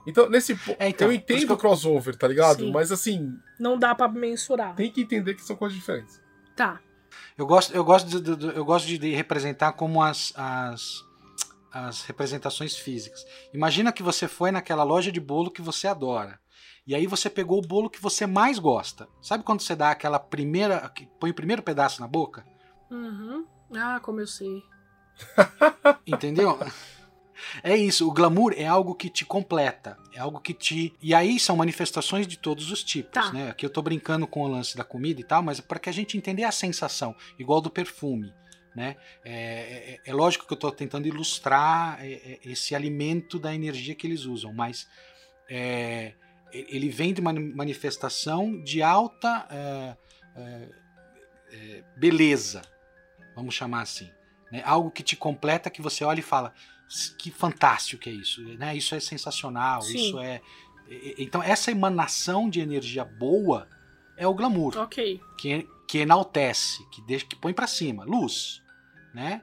Então, nesse É, então, eu entendo que o crossover, tá ligado? Sim. Mas assim, Não dá pra mensurar. tem que entender que são coisas diferentes. Tá. Eu gosto, eu gosto, de, de- eu gosto de, de representar como as, as, as representações físicas. Imagina que você foi naquela loja de bolo que você adora. E aí você pegou o bolo que você mais gosta. Sabe quando você dá aquela primeira. que põe o primeiro pedaço na boca? Uhum. Ah, como eu sei. *laughs* Entendeu? É isso, o glamour é algo que te completa, é algo que te. E aí são manifestações de todos os tipos, Tá. né? Aqui eu tô brincando com o lance da comida e tal, mas é para que a gente entender a sensação, igual do perfume, né? É, é- é lógico que eu tô tentando ilustrar é, é, esse alimento da energia que eles usam, mas é, ele vem de uma manifestação de alta é, é, é, beleza, vamos chamar assim. Né? Algo que te completa, que você olha e fala, que fantástico que é isso, né? Isso é sensacional, Sim. isso é... Então essa emanação de energia boa é o glamour, Ok. que, que enaltece, que deixa, que põe pra cima, luz, né?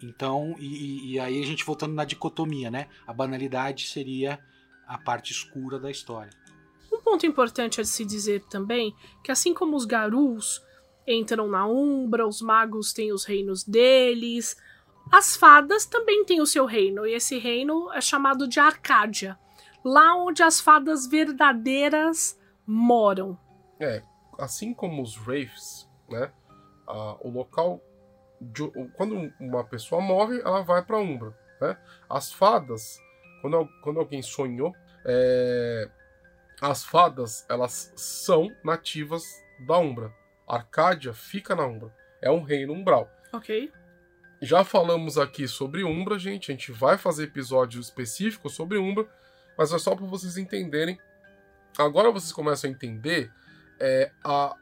Então, e, e- e aí a gente voltando na dicotomia, né? A banalidade seria a parte escura da história. Ponto importante a se dizer também que assim como os Garus entram na Umbra, os magos têm os reinos deles, as fadas também têm o seu reino, e esse reino é chamado de Arcádia, lá onde as fadas verdadeiras moram. É, assim como os Wraiths, né? o local. de- quando uma pessoa morre, ela vai pra Umbra. Né? As fadas, quando, quando alguém sonhou, é, as fadas elas são nativas da Umbra. Arcádia fica na Umbra. É um reino umbral. Ok? Já falamos aqui sobre Umbra, gente. A gente vai fazer episódio específico sobre Umbra, mas é só para vocês entenderem. Agora vocês começam a entender é, a,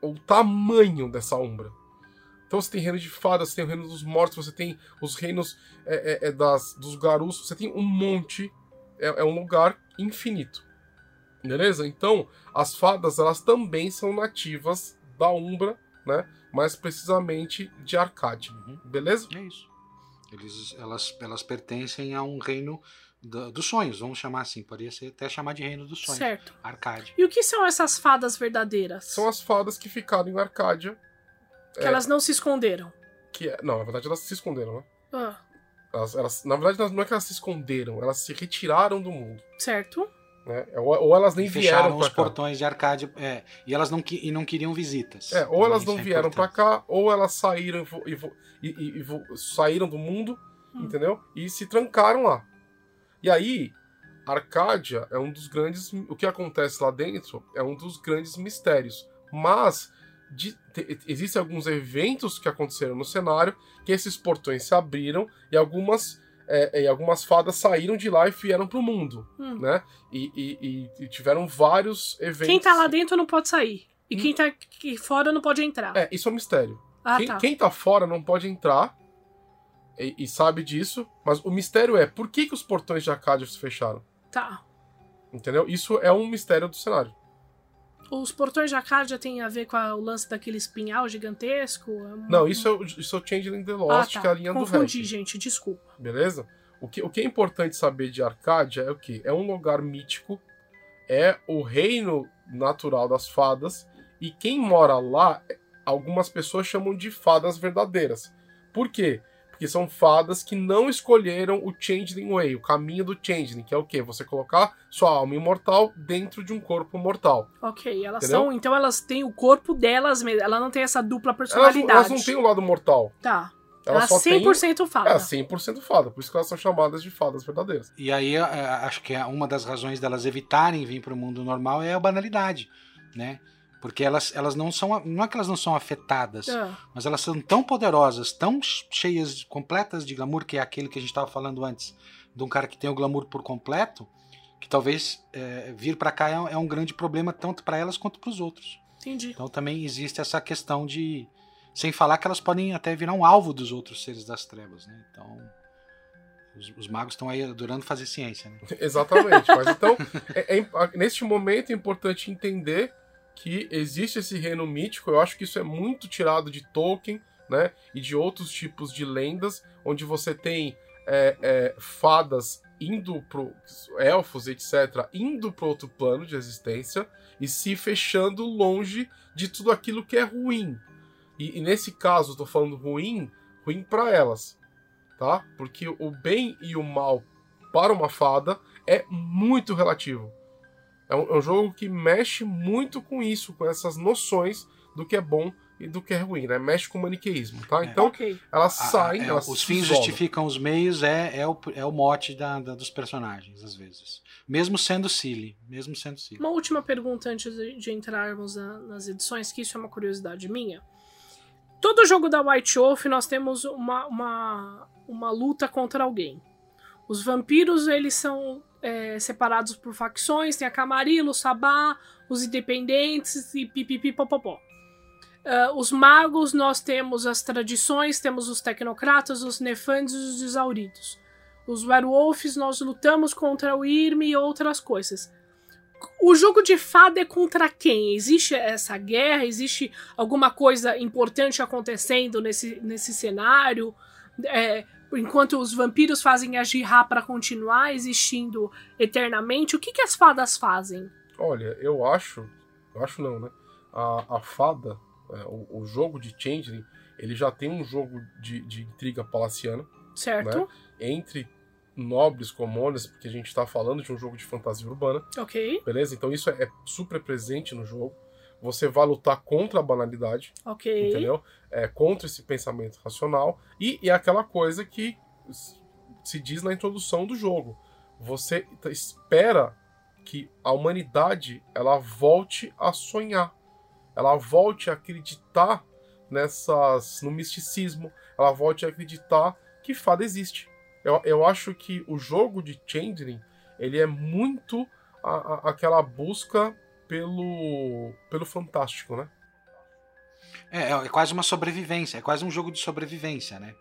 o tamanho dessa Umbra. Então você tem reino de fadas, você tem o reino dos mortos, você tem os reinos é, é, é, das, dos garus, você tem um monte. É, é um lugar infinito. Beleza? Então, as fadas, elas também são nativas da Umbra, né? Mais precisamente de Arcádia. Beleza? É isso. Eles, elas, elas pertencem a um reino da- dos sonhos, vamos chamar assim. Poderia ser até chamar de reino dos sonhos. Certo. Arcade. E o que são essas fadas verdadeiras? São as fadas que ficaram em Arcádia. Que elas não se esconderam. Que é, não, na verdade elas se esconderam, né? Ah, Elas, elas- na verdade, não é que elas se esconderam, elas se retiraram do mundo. certo? Né? Ou, ou elas nem Fecharam vieram os pra cá. portões de Arcádia. É, e elas não, e não queriam visitas. É, ou elas Isso não é vieram pra importante. cá, ou elas saíram e, e vo- e- e- e vo- saíram do mundo, Hum. entendeu? E se trancaram lá. E aí, Arcádia é um dos grandes. O que acontece lá dentro é um dos grandes mistérios. Mas de- te- existem alguns eventos que aconteceram no cenário que esses portões se abriram e algumas é, e algumas fadas saíram de lá e vieram pro mundo, Hum. né? E, e- e- tiveram vários eventos. Quem tá lá dentro não pode sair. E Hum. quem tá aqui fora não pode entrar. É, isso é um mistério. ah, quem, tá. quem tá fora não pode entrar e, e sabe disso, mas o mistério é por que, que os portões de Arcadia se fecharam? Tá. Entendeu? Isso é um mistério do cenário. Os portões de Arcadia tem a ver com a- o lance daquele espinhal gigantesco? É um- Não, isso é, o- isso é o Changeling The ah, Lost, tá. que é a linha Confundi, do Hack, gente, desculpa. beleza? O que, o que é importante saber de Arcádia é o que? É um lugar mítico, é o reino natural das fadas, e quem mora lá, algumas pessoas chamam de fadas verdadeiras. Por quê? Porque são fadas que não escolheram o Changeling Way, o caminho do Changeling, que é o quê? Você colocar sua alma imortal dentro de um corpo mortal. Ok, elas Entendeu? são. Então elas têm o corpo delas mesmo. Ela não tem essa dupla Elas, personalidade. elas não têm o lado mortal. Tá. Elas Ela só têm 100% fada. É, 100% fada, por isso que elas são chamadas de fadas verdadeiras. E aí é, acho que é uma das razões delas evitarem vir para o mundo normal é a banalidade, né? Porque elas, elas não são. Não é que elas não são afetadas, Ah, mas elas são tão poderosas, tão cheias, completas de glamour, que é aquele que a gente estava falando antes, de um cara que tem o glamour por completo, que talvez é, vir para cá é, um- é um grande problema tanto para elas quanto para os outros. entendi. Então também existe essa questão de. Sem falar que elas podem até virar um alvo dos outros seres das trevas, né? Então. Os, os magos estão aí adorando fazer ciência, né? *laughs* Exatamente. Mas então, é- é neste momento é importante entender que existe esse reino mítico. Eu acho que isso é muito tirado de Tolkien, né? E de outros tipos de lendas, onde você tem é, é, fadas indo pro. elfos, etc., indo pro outro plano de existência e se fechando longe de tudo aquilo que é ruim. E, e nesse caso, tô falando ruim, ruim para elas, tá? Porque o bem e o mal para uma fada é muito relativo. É um, é um jogo que mexe muito com isso, com essas noções do que é bom e do que é ruim, né? Mexe com o maniqueísmo, tá? É. Então, ok. elas A- a- saem, é, elas os fins isolam. justificam os meios é, é, o, é o mote da, da- dos personagens, às vezes. Mesmo sendo silly. Mesmo sendo silly. Uma última pergunta antes de, de entrarmos na- nas edições, que isso é uma curiosidade minha. Todo jogo da White Wolf nós temos uma, uma, uma luta contra alguém. Os vampiros, eles são é, separados por facções, tem a Camarilla, o Sabá, os independentes e pipipipopopó. Ah, os magos, nós temos as tradições, temos os tecnocratas, os nefandes e os exauridos. Os werewolves, nós lutamos contra o Irme e outras coisas. O jogo de fada é contra quem? Existe essa guerra? Existe alguma coisa importante acontecendo nesse, nesse cenário? É, enquanto os vampiros fazem a Jihá para continuar existindo eternamente, o que, que as fadas fazem? Olha, eu acho. Eu acho não, né? A, a fada, é, o, o jogo de Changeling, ele já tem um jogo de, de intriga palaciana Certo? entre nobres comunes, porque a gente tá falando de um jogo de fantasia urbana, Ok, beleza? Então isso é, é super presente no jogo. Você vai lutar contra a banalidade, ok. entendeu? É, contra esse pensamento racional. E, e é aquela coisa que se diz na introdução do jogo. Você espera que a humanidade ela volte a sonhar. Ela volte a acreditar nessas no misticismo. Ela volte a acreditar que fada existe. Eu, eu acho que o jogo de Changeling ele é muito a- a- aquela busca pelo, pelo fantástico, né? É, é quase uma sobrevivência, é quase um jogo de sobrevivência, né?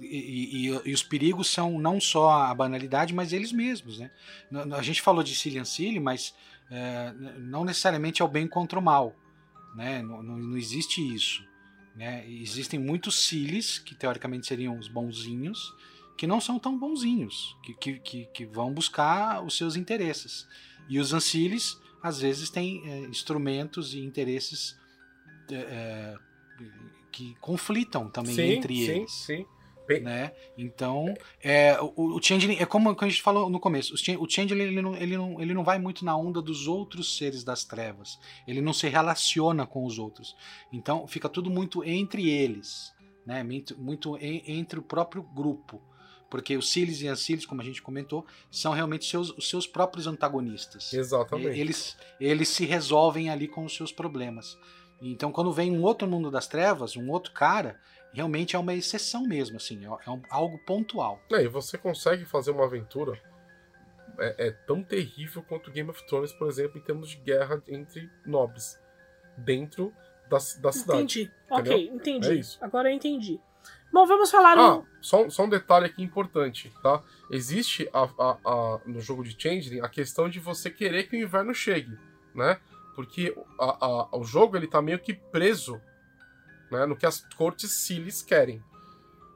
E, e- e os perigos são não só a banalidade, mas eles mesmos, né? A gente falou de Cillian Silly, mas é, não necessariamente é o bem contra o mal, né? Não, não- existe isso, né? Existem muitos Cillys, que teoricamente seriam os bonzinhos, que não são tão bonzinhos, que, que, que, que vão buscar os seus interesses. E os Ancilis, às vezes, têm é, instrumentos e interesses é, é, que conflitam também sim, entre sim, eles. sim. Né? Então, é, o, o Changeling é como a gente falou no começo. O Chan- o Changeling ele não, ele, não, ele não vai muito na onda dos outros seres das trevas. Ele não se relaciona com os outros. Então, fica tudo muito entre eles, né? Muito, muito en- entre o próprio grupo. Porque os Silis e Ancilis, como a gente comentou, são realmente seus, os seus próprios antagonistas. Exatamente. Eles, eles se resolvem ali com os seus problemas. Então, quando vem um outro mundo das trevas, um outro cara, realmente é uma exceção mesmo, assim, é é um- algo pontual. É, e você consegue fazer uma aventura é, é tão terrível quanto Game of Thrones, por exemplo, em termos de guerra entre nobres dentro da, da cidade. Entendi. Ok, entendi. É isso. Agora eu entendi. Bom, vamos falar Ah, um. só, só um detalhe aqui importante, tá? Existe a, a- a- no jogo de Changeling a questão de você querer que o inverno chegue, né? Porque o jogo ele tá meio que preso né, no que as cortes Silis querem.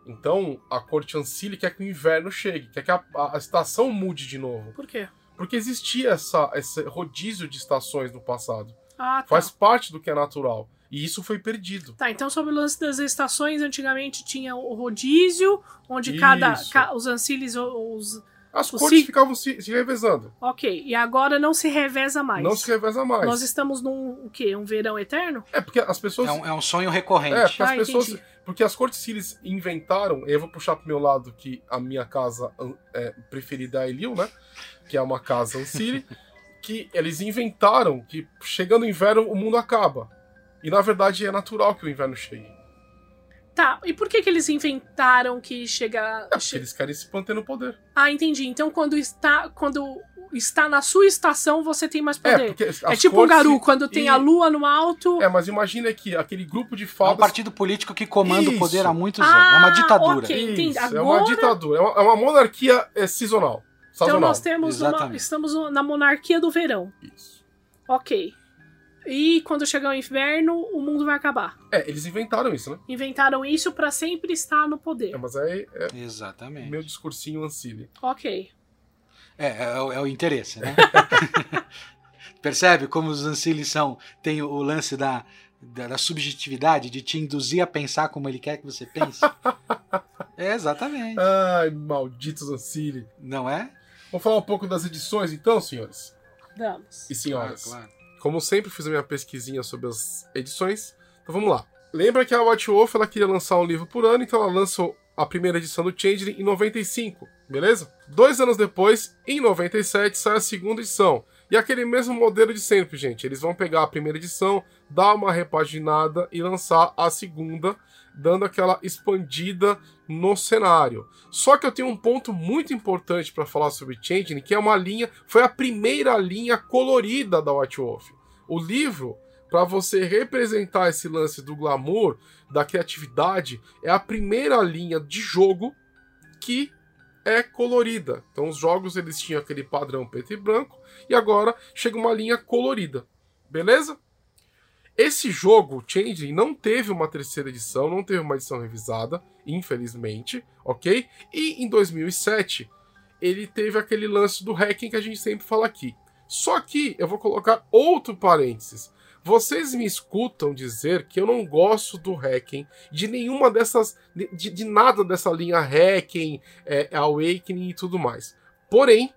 Então, a corte Ancile quer que o inverno chegue, quer que a, a- a estação mude de novo. Por quê? Porque existia essa, esse rodízio de estações no passado. Ah, tá. Faz parte do que é natural. E isso foi perdido. Tá, então sobre o lance das estações, antigamente tinha o rodízio, onde cada. Isso. ca- os anciles, os. As O cortes ci- ficavam se, se revezando. Ok, e agora não se reveza mais. Não se reveza mais. Nós estamos num o quê? Um verão eterno? É porque as pessoas. É um, é um sonho recorrente. É, porque as Ah, pessoas. entendi. Porque as cortes Silis inventaram, eu vou puxar pro meu lado que a minha casa é, preferida é a Elil, né? Que é uma casa Ancile, *laughs* que eles inventaram que chegando o inverno o mundo acaba. E na verdade é natural que o inverno chegue. Tá, e por que que eles inventaram que chega... É porque eles querem se manter no poder. Ah, entendi. Então quando está, quando está na sua estação, você tem mais É, poder. porque É, as tipo um cortes- garu, quando tem e- a lua no alto... É, mas imagina que aquele grupo de É um fadas. partido político que comanda o poder Isso. há muitos anos. É uma Ah, ditadura. ok. entendi. Isso, é Agora- uma ditadura. É uma, é uma monarquia é, sazonal. Então Sazonal. nós temos uma, estamos na monarquia do verão. Isso. Ok. E quando chegar o inverno, o mundo vai acabar. É, eles inventaram isso, né? Inventaram isso pra sempre estar no poder. É, mas aí é Exatamente. meu discursinho Ancile. Ok. É, é, o- é o interesse, né? *laughs* Percebe como os anciles são? Tem o lance da, da, da subjetividade, de te induzir a pensar como ele quer que você pense? é, exatamente. Ai, malditos Ancile. Não é? Vamos falar um pouco das edições, então, senhores Vamos. e senhoras. Claro, claro. Como sempre, fiz a minha pesquisinha sobre as edições. Então vamos lá. Lembra que a White Wolf ela queria lançar um livro por ano, então ela lançou a primeira edição do Changeling em 95, beleza? Dois anos depois, em 97, sai a segunda edição. E aquele mesmo modelo de sempre, gente. Eles vão pegar a primeira edição, dar uma repaginada e lançar a segunda, dando aquela expandida no cenário. Só que eu tenho um ponto muito importante para falar sobre Changeling, que é uma linha, foi a primeira linha colorida da White Wolf. O livro, para você representar esse lance do glamour, da criatividade, é a primeira linha de jogo que é colorida. Então os jogos eles tinham aquele padrão preto e branco e agora chega uma linha colorida. Beleza? Esse jogo, Changeling, não teve uma terceira edição, não teve uma edição revisada, infelizmente, ok? E em 2007, ele teve aquele lance do hacking que a gente sempre fala aqui. Só que eu vou colocar outro parênteses. Vocês me escutam dizer que eu não gosto do hacking, de nenhuma dessas. de, de nada dessa linha hacking, é, Awakening e tudo mais. Porém,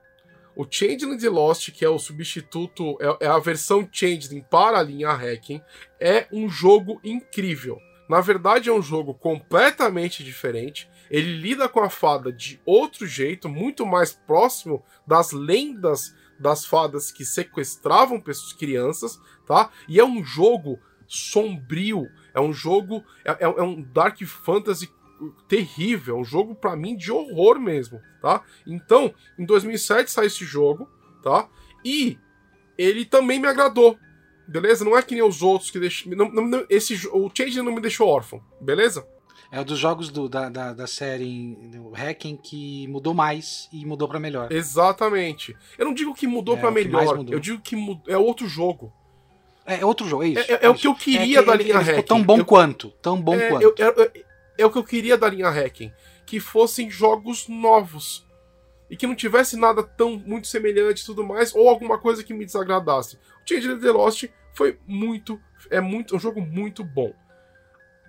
o Changeling de Lost, que é o substituto, é, é a versão Changeling para a linha hacking, é um jogo incrível. Na verdade, é um jogo completamente diferente. Ele lida com a fada de outro jeito, muito mais próximo das lendas das fadas que sequestravam pessoas, crianças, tá? E é um jogo sombrio, é um jogo, é, é- é um dark fantasy terrível, é um jogo pra mim de horror mesmo, tá? Então, em 2007 sai esse jogo, tá? E ele também me agradou, beleza? Não é que nem os outros que deixam, não, não- esse o Change não me deixou órfão, beleza? É um dos jogos do- da, da, da série do Hacking que mudou mais e mudou pra melhor. Exatamente. Eu não digo que mudou É, mais melhor, mudou. eu digo que mu- é outro jogo. É, é outro jogo, é isso. É, é o que eu queria da ele- linha ele ficou Hacking. tão bom Eu- quanto. Tão bom é, quanto. eu- é o que eu queria da linha Hacking. Que fossem jogos novos. E que não tivesse nada tão muito semelhante e tudo mais, ou alguma coisa que me desagradasse. O Change of the Lost foi muito. É muito um jogo muito bom.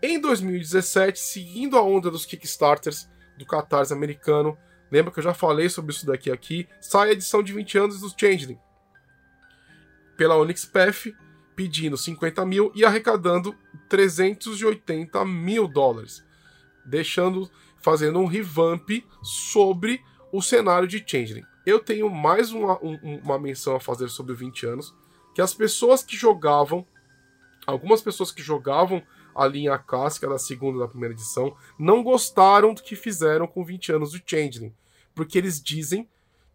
Em 2017, seguindo a onda dos Kickstarters do Catarse americano, lembra que eu já falei sobre isso daqui aqui, sai a edição de 20 anos do Changeling. Pela Onyx Path, pedindo 50 mil e arrecadando 380 mil dólares. Deixando, fazendo um revamp sobre o cenário de Changeling. Eu tenho mais uma, um- uma menção a fazer sobre 20 anos, que as pessoas que jogavam Algumas pessoas que jogavam a linha clássica da segunda da primeira edição não gostaram do que fizeram com 20 anos do Changeling, porque eles dizem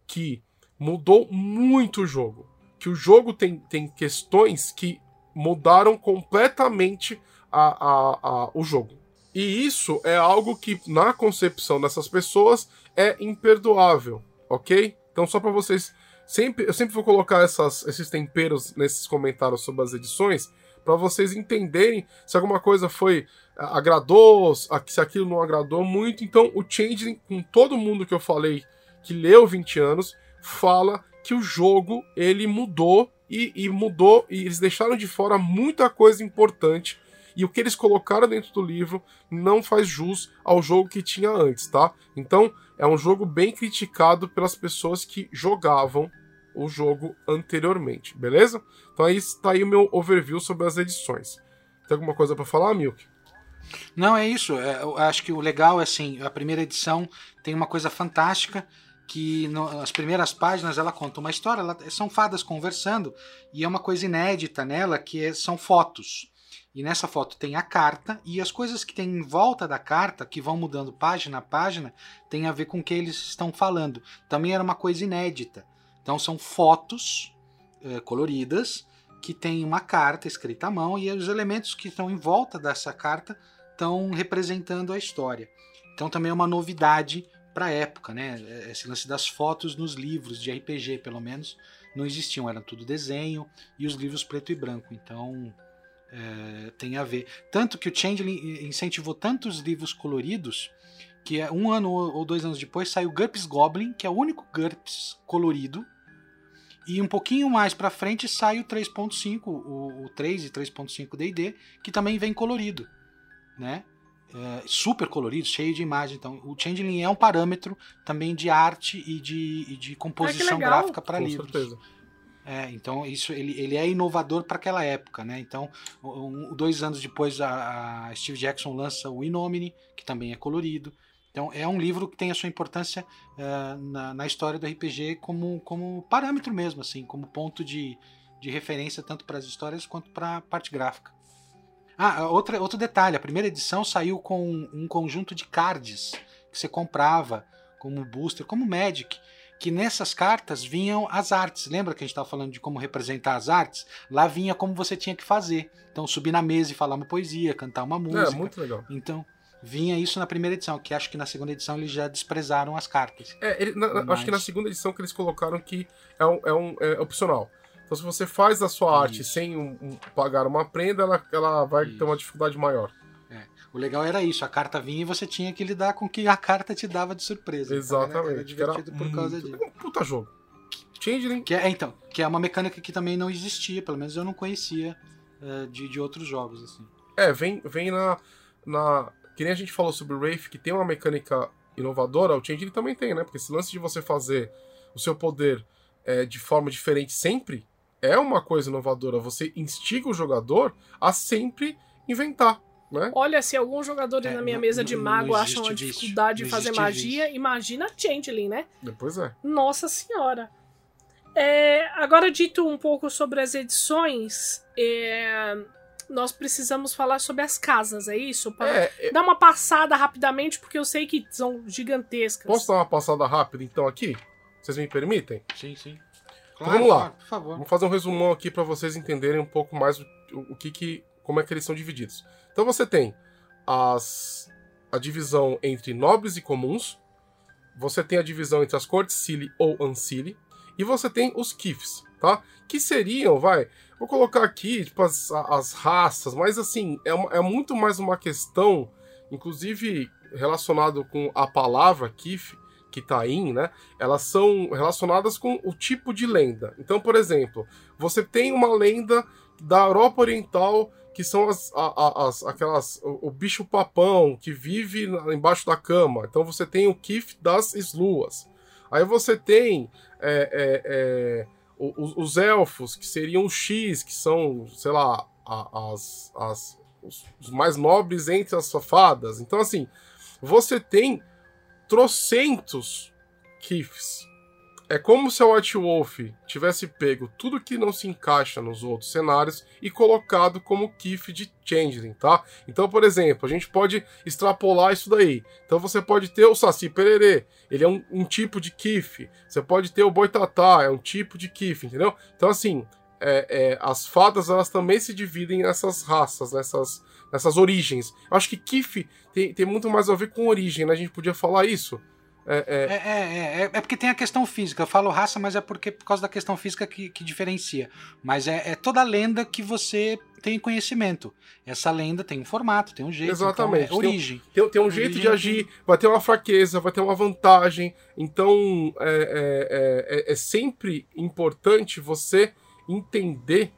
que mudou muito o jogo, que o jogo tem, tem questões que mudaram completamente a, a, a, o jogo. E isso é algo que, na concepção dessas pessoas, é imperdoável, ok? Então, só para vocês. Sempre, eu sempre vou colocar essas, esses temperos nesses comentários sobre as edições, para vocês entenderem se alguma coisa foi agradou, se aquilo não agradou muito. Então, o Changeling, com todo mundo que eu falei que leu 20 anos, fala que o jogo ele mudou e, e mudou e eles deixaram de fora muita coisa importante e o que eles colocaram dentro do livro não faz jus ao jogo que tinha antes, tá? Então, é um jogo bem criticado pelas pessoas que jogavam o jogo anteriormente, beleza? Então aí está aí o meu overview sobre as edições. Tem alguma coisa para falar, Milk? Não, é isso. É, eu acho que o legal é assim, a primeira edição tem uma coisa fantástica que no, as primeiras páginas ela conta uma história, ela, são fadas conversando e é uma coisa inédita nela que é, são fotos. E nessa foto tem a carta e as coisas que tem em volta da carta, que vão mudando página a página, tem a ver com o que eles estão falando. Também era uma coisa inédita. Então são fotos é, coloridas que tem uma carta escrita à mão e os elementos que estão em volta dessa carta estão representando a história. Então também é uma novidade para a época, né? Esse lance das fotos nos livros de RPG, pelo menos, não existiam, era tudo desenho e os livros preto e branco. Então é, tem a ver. Tanto que o Changeling incentivou tantos livros coloridos que é um ano ou dois anos depois saiu GURPS Goblin, que é o único GURPS colorido. E um pouquinho mais para frente sai o 3.5, o, o 3 e 3.5 D&D, que também vem colorido, né? É, super colorido, cheio de imagem. Então, o Changeling é um parâmetro também de arte e de, e de composição gráfica para livros. Certeza. É, então isso ele, ele é inovador para aquela época, né? Então, um, dois anos depois a, a, Steve Jackson lança o Inomine, que também é colorido. Então é um livro que tem a sua importância uh, na, na, história do RPG como, como parâmetro mesmo, assim, como ponto de, de referência tanto para as histórias quanto para a parte gráfica. Ah, outra, outro detalhe, a primeira edição saiu com um conjunto de cards que você comprava como booster, como Magic, que nessas cartas vinham as artes. Lembra que a gente estava falando de como representar as artes? Lá vinha como você tinha que fazer. Então, subir na mesa e falar uma poesia, cantar uma música. É, muito legal. Então, vinha isso na primeira edição, que acho que na segunda edição eles já desprezaram as cartas. É, ele, na, Mas... acho que na segunda edição que eles colocaram que é, um, é, um, é opcional. Então, se você faz a sua arte isso. sem um, um, pagar uma prenda, ela, ela vai isso. ter uma dificuldade maior. O legal era isso, a carta vinha e você tinha que lidar com o que a carta te dava de surpresa. Exatamente. Então era, era divertido era por causa disso. Um puta jogo. Changeling. Que é, então, que é uma mecânica que também não existia, pelo menos eu não conhecia uh, de, de outros jogos, assim. É, vem, vem na, na. Que nem a gente falou sobre o Wraith, que tem uma mecânica inovadora, o Changeling também tem, né? Porque esse lance de você fazer o seu poder é, de forma diferente sempre é uma coisa inovadora. Você instiga o jogador a sempre inventar. Né? Olha, se alguns jogadores é, na minha mesa de mago acham a dificuldade de fazer magia, vício. imagina Changeling, né? Depois é. Nossa senhora. É, agora, dito um pouco sobre as edições, é, nós precisamos falar sobre as casas, é isso? Para é, é, dar uma passada rapidamente, porque eu sei que são gigantescas. Posso dar uma passada rápida, então, aqui? Vocês me permitem? Sim, sim. Claro, então, vamos lá. Claro, por favor. Vamos fazer um resumão aqui para vocês entenderem um pouco mais o, o que, que, como é que eles são divididos. Então você tem as, a divisão entre nobres e comuns, você tem a divisão entre as cortes Cili ou Ancili, e você tem os Kifs, tá? Que seriam, vai, vou colocar aqui tipo, as, as raças, mas assim, é, uma, é muito mais uma questão, inclusive relacionado com a palavra Kif, Kitain, tá né? Elas são relacionadas com o tipo de lenda. Então, por exemplo, você tem uma lenda da Europa Oriental que são as, as, aquelas o, o, bicho papão que vive embaixo da cama. Então você tem o Kif das Sluas. Aí você tem é, é, é, os, os, elfos, que seriam os X, que são, sei lá, as, as, os, os mais nobres entre as fadas. Então, assim, você tem trocentos Kifs. É como se a White Wolf tivesse pego tudo que não se encaixa nos outros cenários e colocado como Kif de Changeling, tá? Então, por exemplo, a gente pode extrapolar isso daí. Então você pode ter o Saci Pererê, ele é um, um tipo de Kif. Você pode ter o Boitatá, é um tipo de Kif, entendeu? Então, assim, é, é, as fadas elas também se dividem nessas raças, nessas, nessas origens. Eu acho que Kif tem, tem muito mais a ver com origem, né? A gente podia falar isso. É, é... É, é, é, porque tem a questão física. Eu falo raça, mas é porque por causa da questão física que, que diferencia. Mas é, é toda lenda que você tem conhecimento. Essa lenda tem um formato, tem um jeito. Exatamente. Então é origem. Tem, tem, tem um jeito de agir, vai ter uma fraqueza, vai ter uma vantagem. Então é, é, é sempre importante você entender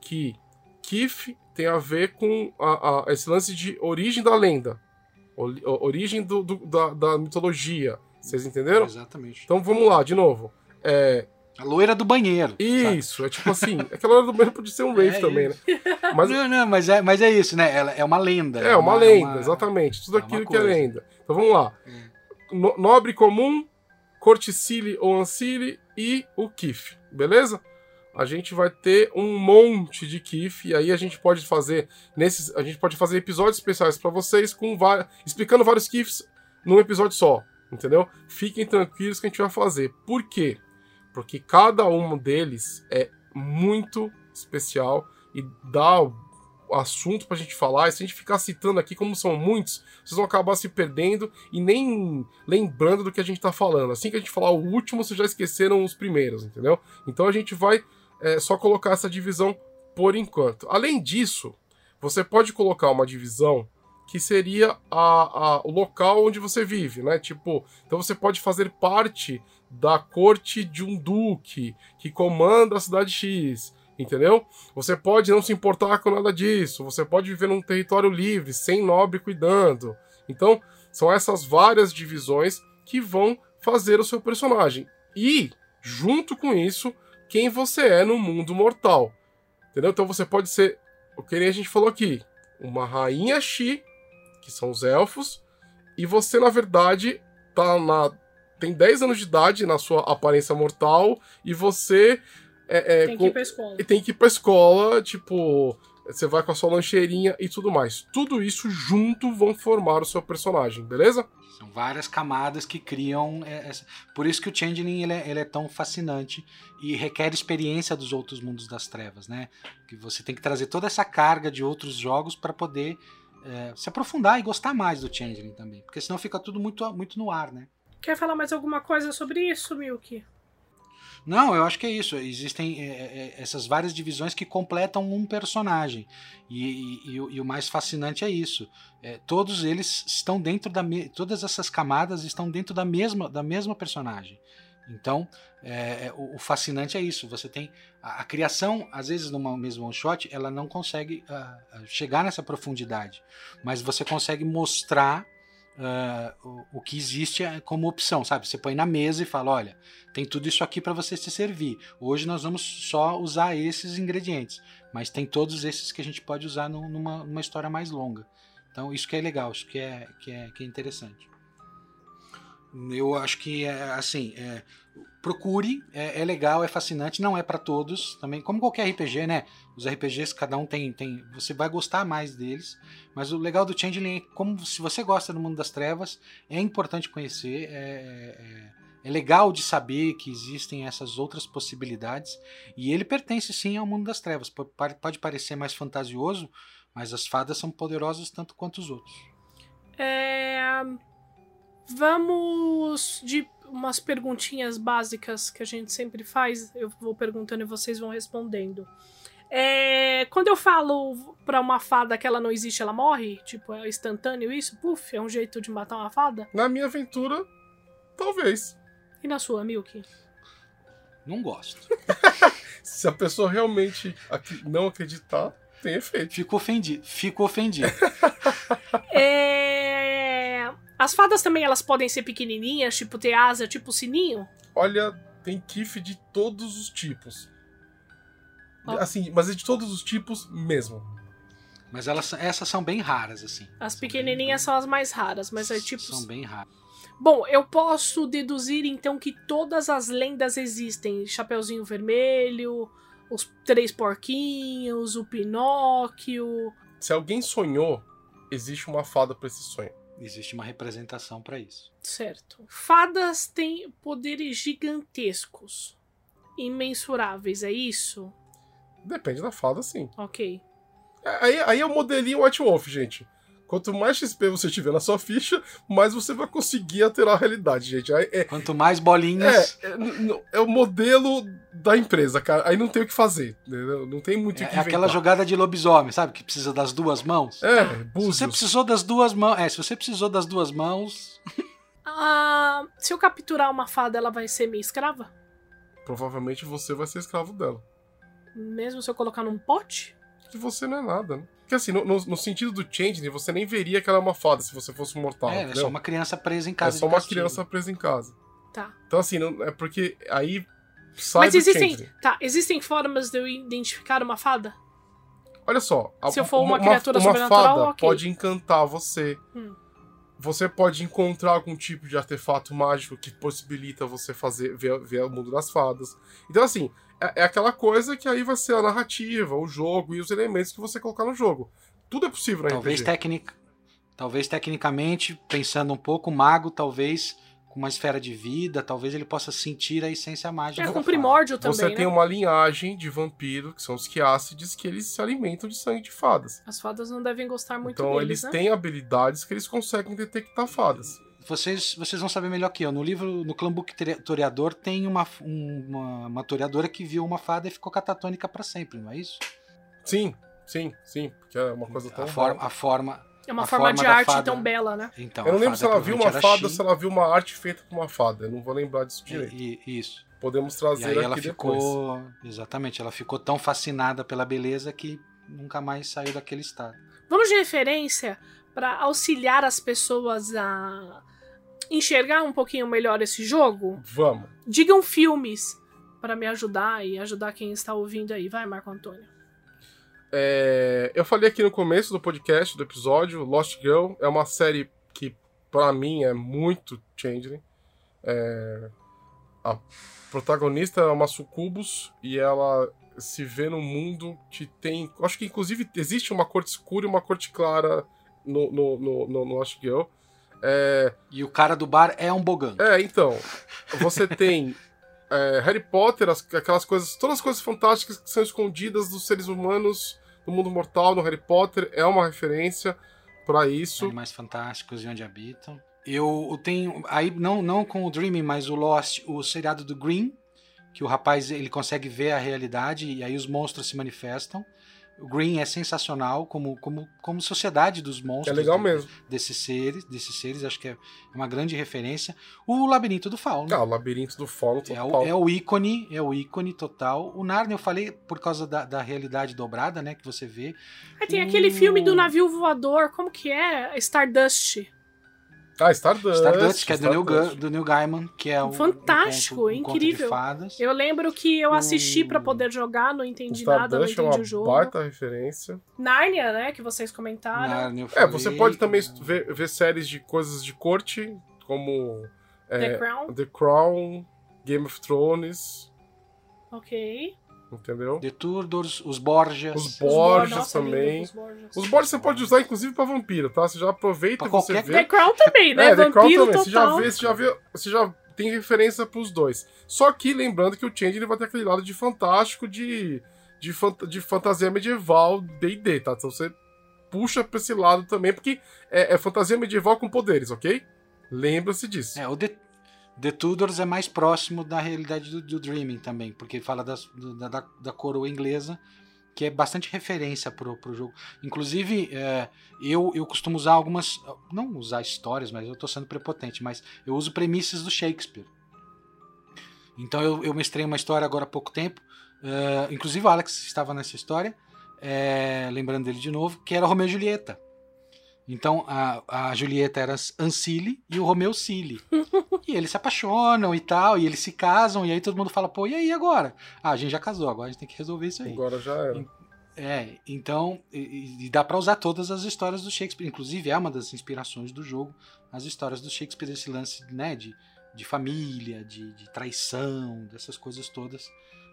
que Kif tem a ver com a, a, esse lance de origem da lenda, origem do, do, da, da, mitologia. Vocês entenderam? Exatamente. Então vamos lá, de novo. É... A loira do banheiro. Isso, sabe? é tipo assim. Aquela loira do banheiro pode ser um Wraith *laughs* é também, né? *laughs* Mas... Não, não, mas é, mas é isso, né? Ela é uma lenda. É, uma, uma lenda, uma... exatamente. Tudo é aquilo que é lenda. Então vamos lá. Hum. nobre comum, corticile ou ancile e o Kif, beleza? A gente vai ter um monte de KIF e aí a gente pode fazer nesses, a gente pode fazer episódios especiais para vocês com explicando vários KIFs num episódio só, entendeu? Fiquem tranquilos que a gente vai fazer. Por quê? Porque cada um deles é muito especial e dá assunto pra gente falar, e se a gente ficar citando aqui, como são muitos, vocês vão acabar se perdendo e nem lembrando do que a gente tá falando. Assim que a gente falar o último, vocês já esqueceram os primeiros, entendeu? Então a gente vai é só colocar essa divisão por enquanto. Além disso, você pode colocar uma divisão que seria a, a, o local onde você vive, né? Tipo, então você pode fazer parte da corte de um duque que comanda a cidade X, entendeu? Você pode não se importar com nada disso, você pode viver num território livre, sem nobre cuidando. Então, são essas várias divisões que vão fazer o seu personagem. E, junto com isso, quem você é no mundo mortal. Entendeu? Então você pode ser, o que a gente falou aqui, uma rainha Xi, que são os elfos, e você, na verdade, tá na. Tem 10 anos de idade na sua aparência mortal, e você. É, é, tem que ir pra escola. E tem que ir pra escola, tipo. Você vai com a sua lancheirinha e tudo mais. Tudo isso junto vão formar o seu personagem, beleza? São várias camadas que criam. Essa... Por isso que o Changeling ele é, ele é, tão fascinante e requer experiência dos outros mundos das trevas, né? Que você tem que trazer toda essa carga de outros jogos para poder é, se aprofundar e gostar mais do Changeling também. Porque senão fica tudo muito, muito no ar, né? Quer falar mais alguma coisa sobre isso, Milk? Não, eu acho que é isso. Existem é, é, essas várias divisões que completam um personagem. E, e, e, o mais fascinante é isso. É, todos eles estão dentro da. Todas essas camadas estão dentro da mesma, da mesma personagem. Então, é, é, o, o, fascinante é isso. Você tem. A, a, criação, às vezes, numa mesma one shot, ela não consegue uh, chegar nessa profundidade. Mas você consegue mostrar uh, o, o, que existe como opção, sabe? Você põe na mesa e fala: olha, tem tudo isso aqui para você se servir. Hoje nós vamos só usar esses ingredientes, mas tem todos esses que a gente pode usar numa, numa história mais longa. Então, isso que é legal, isso que é, que é, que é interessante. Eu acho que é assim, é, procure, é, é, legal, é fascinante, não é para todos também, como qualquer RPG, né? Os RPGs cada um tem, tem, você vai gostar mais deles, mas o legal do Changeling é como se você gosta do mundo das trevas, é importante conhecer, é, é, é legal de saber que existem essas outras possibilidades e ele pertence sim ao mundo das trevas. Pode parecer mais fantasioso, mas as fadas são poderosas tanto quanto os outros. É Vamos de umas perguntinhas básicas que a gente sempre faz. Eu vou perguntando e vocês vão respondendo. É, quando eu falo pra uma fada que ela não existe, ela morre? Tipo, é instantâneo isso? Puf, é um jeito de matar uma fada? Na minha aventura, talvez. E na sua, Milk? Não gosto. *laughs* Se a pessoa realmente não acreditar, tem efeito. Fico ofendido. Fico ofendido. *laughs* é... As fadas também elas podem ser pequenininhas, tipo ter asa, tipo sininho? Olha, tem kiff de todos os tipos. Oh. Assim, mas é de todos os tipos mesmo. Mas elas, essas são bem raras, assim. As pequenininhas bem... são as mais raras, mas é tipo. São bem raras. Bom, eu posso deduzir então que todas as lendas existem. Chapeuzinho Vermelho, os Três Porquinhos, o Pinóquio. Se alguém sonhou, existe uma fada pra esse sonho. Existe uma representação para isso. Certo. Fadas têm poderes gigantescos, imensuráveis, é isso? Depende da fada, sim. Ok. É, Aí, aí é o modelinho White Wolf, gente. Quanto mais XP você tiver na sua ficha, mais você vai conseguir alterar a realidade, gente. Aí É, Quanto mais bolinhas. é, é, é o modelo da empresa, cara. Aí não tem o que fazer, entendeu? Não tem muito É, o que é aquela inventar. jogada de lobisomem, sabe? Que precisa das duas mãos. É, Se você búzios. precisou das duas mãos. É, se você precisou das duas mãos. Ah, se eu capturar uma fada, ela vai ser minha escrava? Provavelmente você vai ser escravo dela. Mesmo se eu colocar num pote? Que você não é nada, né? Porque assim, no, no- no sentido do Changeling, você nem veria que ela é uma fada se você fosse um mortal. é, é entendeu? só uma criança presa em É casa só de uma castigo. criança presa em casa. Tá. Então, assim, não, é porque aí sai Mas do existem. Changeling. Tá, existem formas de eu identificar uma fada? Olha só. a- Se eu for uma criatura uma sobrenatural, fada ok. pode encantar você. Hum. Você pode encontrar algum tipo de artefato mágico que possibilita você fazer ver, ver o mundo das fadas. Então, assim, é, é aquela coisa que aí vai ser a narrativa, o jogo e os elementos que você colocar no jogo. Tudo é possível na Talvez, tecnic... talvez tecnicamente, pensando um pouco, o mago, talvez com uma esfera de vida, talvez ele possa sentir a essência mágica. É da com fada. primórdio também, Você né? tem uma linhagem de vampiro, que são os quiácides, que eles se alimentam de sangue de fadas. As fadas não devem gostar muito então deles, eles né? têm habilidades que eles conseguem detectar fadas. Vocês, vocês vão saber melhor que eu. No livro, no Clambuque Toreador, tem uma, um- uma, uma toreadora que viu uma fada e ficou catatônica pra sempre, não é isso? Sim, sim, sim, porque é uma coisa tão A forma, a forma. É uma forma, forma de arte fada. tão bela, né? Então, Eu não lembro se ela viu uma fada ou se ela viu uma arte feita por uma fada. Eu não vou lembrar disso direito. e- e- isso. Podemos E trazer aí aqui ela depois. ficou. Exatamente, ela ficou tão fascinada pela beleza que nunca mais saiu daquele estado. Vamos de referência para auxiliar as pessoas a enxergar um pouquinho melhor esse jogo? Vamos. Digam filmes para me ajudar e ajudar quem está ouvindo aí. Vai, Marco Antônio. É, eu falei aqui no começo do podcast, do episódio, Lost Girl é uma série que, pra mim, é muito Changeling. É, a protagonista é uma sucubus e ela se vê no mundo que tem. Acho que, inclusive, existe uma corte escura e uma corte clara no, no, no, no Lost Girl. É, E o cara do bar é um bogan. é, então, você tem é, Harry Potter, as- aquelas coisas, todas as coisas fantásticas que são escondidas dos seres humanos no mundo mortal, no Harry Potter, é uma referência pra isso. Animais Fantásticos e Onde Habitam. Eu tenho, aí não, não com o Dreaming, mas o Lost, o seriado do Green, que o rapaz ele consegue ver a realidade e aí os monstros se manifestam. O Green é sensacional como, como, como sociedade dos É monstros. legal de- mesmo. Desses seres, desses seres, acho que é uma grande referência. O Labirinto do Fauno. Ah, o Labirinto do Fauno É total. o, é o ícone, é o ícone total. O Narnia eu falei por causa da, da realidade dobrada, né, que você vê. Aí tem aquele filme do navio voador, como que é? Stardust. Ah, Stardust. Stardust, que é do Neil, do Neil Gaiman, que é o Fantástico, um conto, um conto incrível. de fadas. Eu lembro que eu assisti Hum. pra poder jogar, não O entendi nada, não é entendi uma o jogo. baita referência. Narnia, né, que vocês comentaram. Narnia, eu É, falei. você pode também ver, ver séries de coisas de corte, como é, The Crown. The Crown, Game of Thrones, Ok. Entendeu? The Tudors, os Borgias. Os Os Borges nossa, também. os Borges você pode usar inclusive pra vampiro, tá? Você já aproveita Pra e você qualquer- vê. The Crown também, né? É, The Crown também. Você já total. vê, você já vê, você já tem referência pros dois. Só que lembrando que o Change ele vai ter aquele lado de fantástico de de, fant de fantasia medieval D&D, tá? Então você puxa pra esse lado também, porque é, é fantasia medieval com poderes, ok? Lembra-se disso. É, o The, The Tudors é mais próximo da realidade do, do Dreaming também, porque fala das- da, da, da coroa inglesa, que é bastante referência pro, pro jogo. Inclusive, é, eu, eu costumo usar algumas. Não usar histórias, mas eu tô sendo prepotente, mas eu uso premissas do Shakespeare. Então eu, eu mestrei uma história agora há pouco tempo. é, inclusive o Alex estava nessa história, é, lembrando dele de novo, que era Romeu e Julieta. Então a, a Julieta era Ancile e o Romeu Cile. *laughs* e eles se apaixonam e tal, e eles se casam, e aí todo mundo fala, pô, e aí agora? Ah, a gente já casou, agora a gente tem que resolver isso aí. Agora já era. É, então, e, e dá para usar todas as histórias do Shakespeare. Inclusive, é uma das inspirações do jogo, as histórias do Shakespeare, esse lance né, de, de família, de, de traição, dessas coisas todas.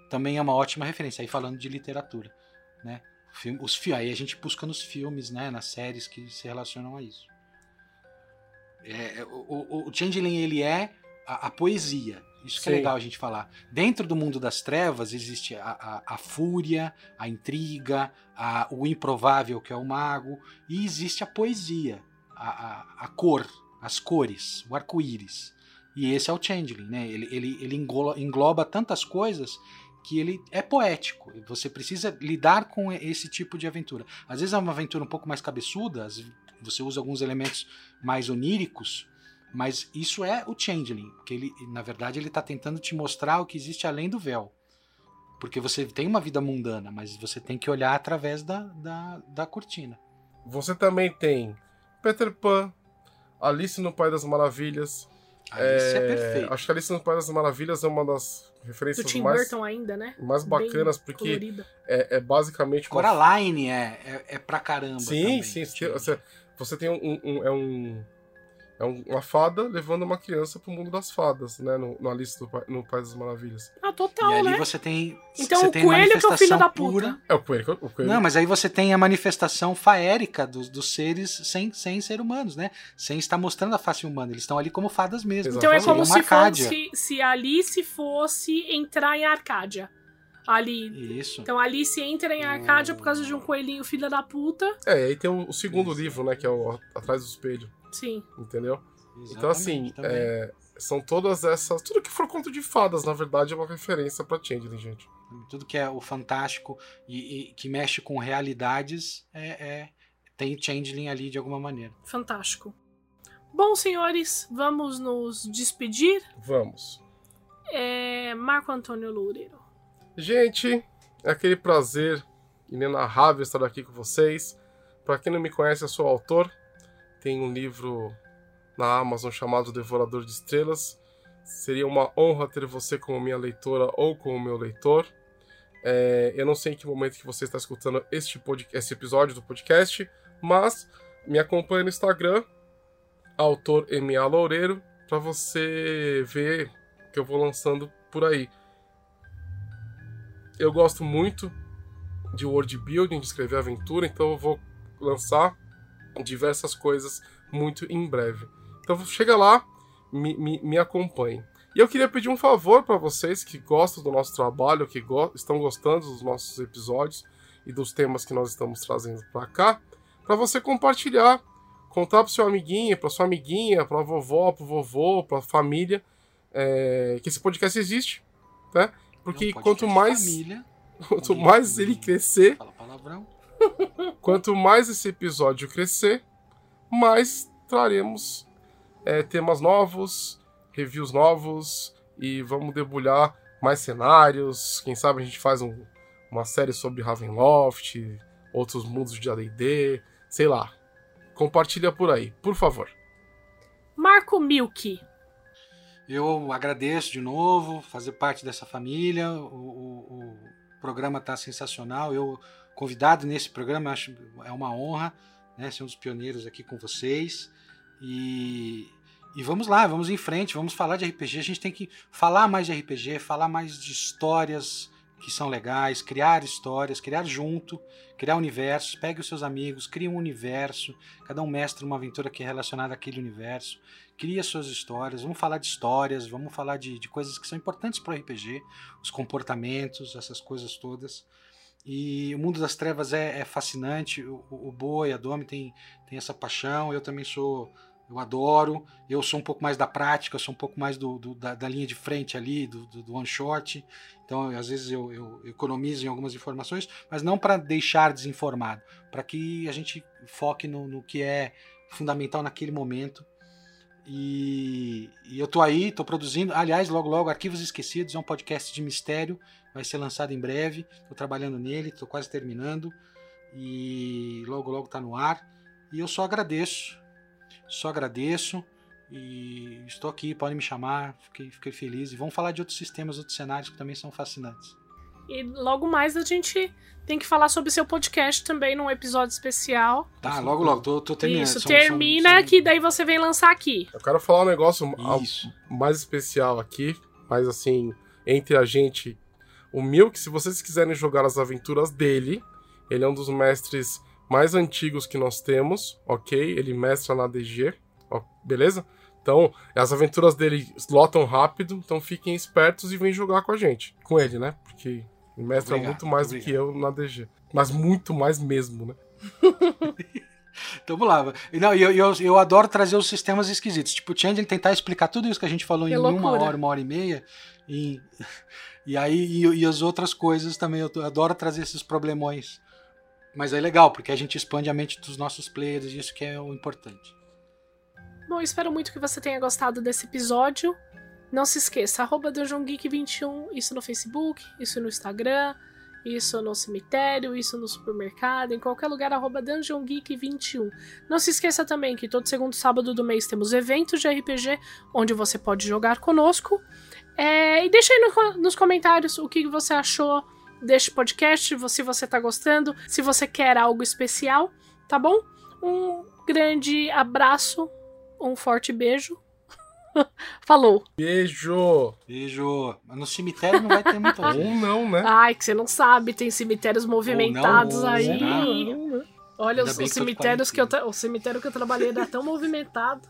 Também é uma ótima referência. Aí falando de literatura, né? Os, aí a gente busca nos filmes, né, nas séries que se relacionam a isso. É, o, o, o Changeling, ele é a, a poesia. Isso que é legal a gente falar. Dentro do mundo das trevas existe a, a, a fúria, a intriga, a, o improvável, que é o mago, e existe a poesia, a, a, cor, as cores, o arco-íris. E esse é o Changeling, né? Ele, ele, ele engloba, engloba tantas coisas que ele é poético. Você precisa lidar com esse tipo de aventura. Às vezes é uma aventura um pouco mais cabeçuda, você usa alguns elementos mais oníricos, mas isso é o Changeling, que ele, na verdade, ele está tentando te mostrar o que existe além do véu. Porque você tem uma vida mundana, mas você tem que olhar através da, da, da cortina. Você também tem Peter Pan, Alice no País das Maravilhas. Alice é, é perfeito. Acho que Alice no País das Maravilhas é uma das referências Do Tim mais, Burton ainda, né? mais bacanas, Bem porque é, é, basicamente. Coraline é, é, é pra caramba. Sim, também, sim. Você, você tem um, um, é um é uma fada levando uma criança pro mundo das fadas, né? No, no Alice do, no País das Maravilhas. Ah, total, e ali né? você tem. Então você o tem coelho que é o filho da puta. Pura. É o coelho, o coelho. Não, mas aí você tem a manifestação faérica dos, dos seres sem, sem ser humanos, né? Sem estar mostrando a face humana. Eles estão ali como fadas mesmo. Então é como se fosse se Alice fosse entrar em Arcádia. Ali. Isso. Então Alice entra em Arcádia por causa de um coelhinho filho da puta. É, aí tem o, o segundo Isso. livro, né? Que é o Atrás do Espelho. Sim. Entendeu? Exatamente, então, assim, é, são todas essas. Tudo que for conto de fadas, na verdade, é uma referência pra Changeling, gente. Tudo que é o fantástico e, e que mexe com realidades é, é, tem Changeling ali de alguma maneira. Fantástico. Bom, senhores, vamos nos despedir? Vamos. É, Marco Antônio Loureiro. Gente, é aquele prazer inenarrável estar aqui com vocês. Para quem não me conhece, eu sou autor. Tem um livro na Amazon chamado Devorador de Estrelas. Seria uma honra ter você como minha leitora ou como meu leitor. É, eu não sei em que momento que você está escutando este, esse episódio do podcast, mas me acompanhe no Instagram, autor MA Loureiro, para você ver que eu vou lançando por aí. Eu gosto muito de world building, de escrever aventura, então eu vou lançar diversas coisas muito em breve. Então chega lá, me, me, me acompanhe. E eu queria pedir um favor para vocês que gostam do nosso trabalho, que go estão gostando dos nossos episódios e dos temas que nós estamos trazendo para cá, para você compartilhar, contar para seu amiguinho, para sua amiguinha, para a vovó, para vovô, para a família, é, que esse podcast existe, né? Porque *laughs* quanto mais família, quanto mais ele crescer, fala palavrão. *laughs* quanto mais esse episódio crescer, mais traremos é, temas novos, reviews novos e vamos debulhar mais cenários. Quem sabe a gente faz um, uma série sobre Ravenloft, outros mundos de AD&D, sei lá. Compartilha por aí, por favor. Marco Milk. Eu agradeço de novo fazer parte dessa família. O, o, o programa está sensacional. Eu convidado nesse programa, acho é uma honra, né, ser um dos pioneiros aqui com vocês. E, e vamos lá, vamos em frente, vamos falar de RPG. A gente tem que falar mais de RPG, falar mais de histórias que são legais, criar histórias, criar junto, criar universos. Pegue os seus amigos, crie um universo. Cada um mestre uma aventura que é relacionada àquele universo. Cria suas histórias. Vamos falar de histórias, vamos falar de, de coisas que são importantes para o RPG, os comportamentos, essas coisas todas. E o mundo das trevas é, é fascinante. O, o, Boi, a Domi tem, tem essa paixão. Eu também sou eu adoro. Eu sou um pouco mais da prática, sou um pouco mais do, do da, da, linha de frente ali, do, do, do one shot. Então, às vezes eu, eu economizo em algumas informações, mas não para deixar desinformado, para que a gente foque no, no, que é fundamental naquele momento. E, e eu tô aí, tô produzindo. Aliás, logo logo, Arquivos Esquecidos é um podcast de mistério, vai ser lançado em breve. Tô trabalhando nele, tô quase terminando e logo logo tá no ar. E eu só agradeço só agradeço e estou aqui, podem me chamar, fiquei, fiquei feliz. E vamos falar de outros sistemas, outros cenários que também são fascinantes. E logo mais a gente tem que falar sobre seu podcast também num episódio especial. Tá, logo, logo, tô, tô terminando. Isso, São- termina são- são- que daí você vem lançar aqui. Eu quero falar um negócio Isso. mais especial aqui, mas assim, entre a gente, o Milk, se vocês quiserem jogar as aventuras dele, ele é um dos mestres mais antigos que nós temos, ok? Ele mestra na DG, ó, beleza? Então, as aventuras dele lotam rápido, então fiquem espertos e vem jogar com a gente. Com ele, né? Porque ele mestra Obrigado, muito mais do obrigado. que eu na DG. Mas muito mais mesmo, né? *laughs* Então vamos lá. E Não, eu, eu, eu adoro trazer os sistemas esquisitos. Tipo, o Changeling tentar explicar tudo isso que a gente falou Que em uma loucura. hora, uma hora e meia. E, e aí, e, e as outras coisas também. Eu adoro trazer esses problemões. Mas é legal, porque a gente expande a mente dos nossos players e isso que é o importante. Bom, espero muito que você tenha gostado desse episódio. Não se esqueça, arroba Dungeon Geek 21, isso no Facebook, isso no Instagram, isso no cemitério, isso no supermercado, em qualquer lugar, arroba Dungeon Geek 21. Não se esqueça também que todo segundo sábado do mês temos eventos de RPG, onde você pode jogar conosco. É, e deixa aí no- nos comentários o que você achou deste podcast, se você tá gostando, se você quer algo especial, tá bom? Um grande abraço, um forte beijo. *laughs* Falou. Beijo! Beijo. Mas no cemitério não vai ter muita *laughs* Ou gente. não, né? Ai, que você não sabe, tem cemitérios movimentados Ou não, aí. será? Olha, Ainda os, os que eu tô cemitérios que eu, quarentena. tra- o cemitério que eu trabalhei era tão *laughs* movimentado.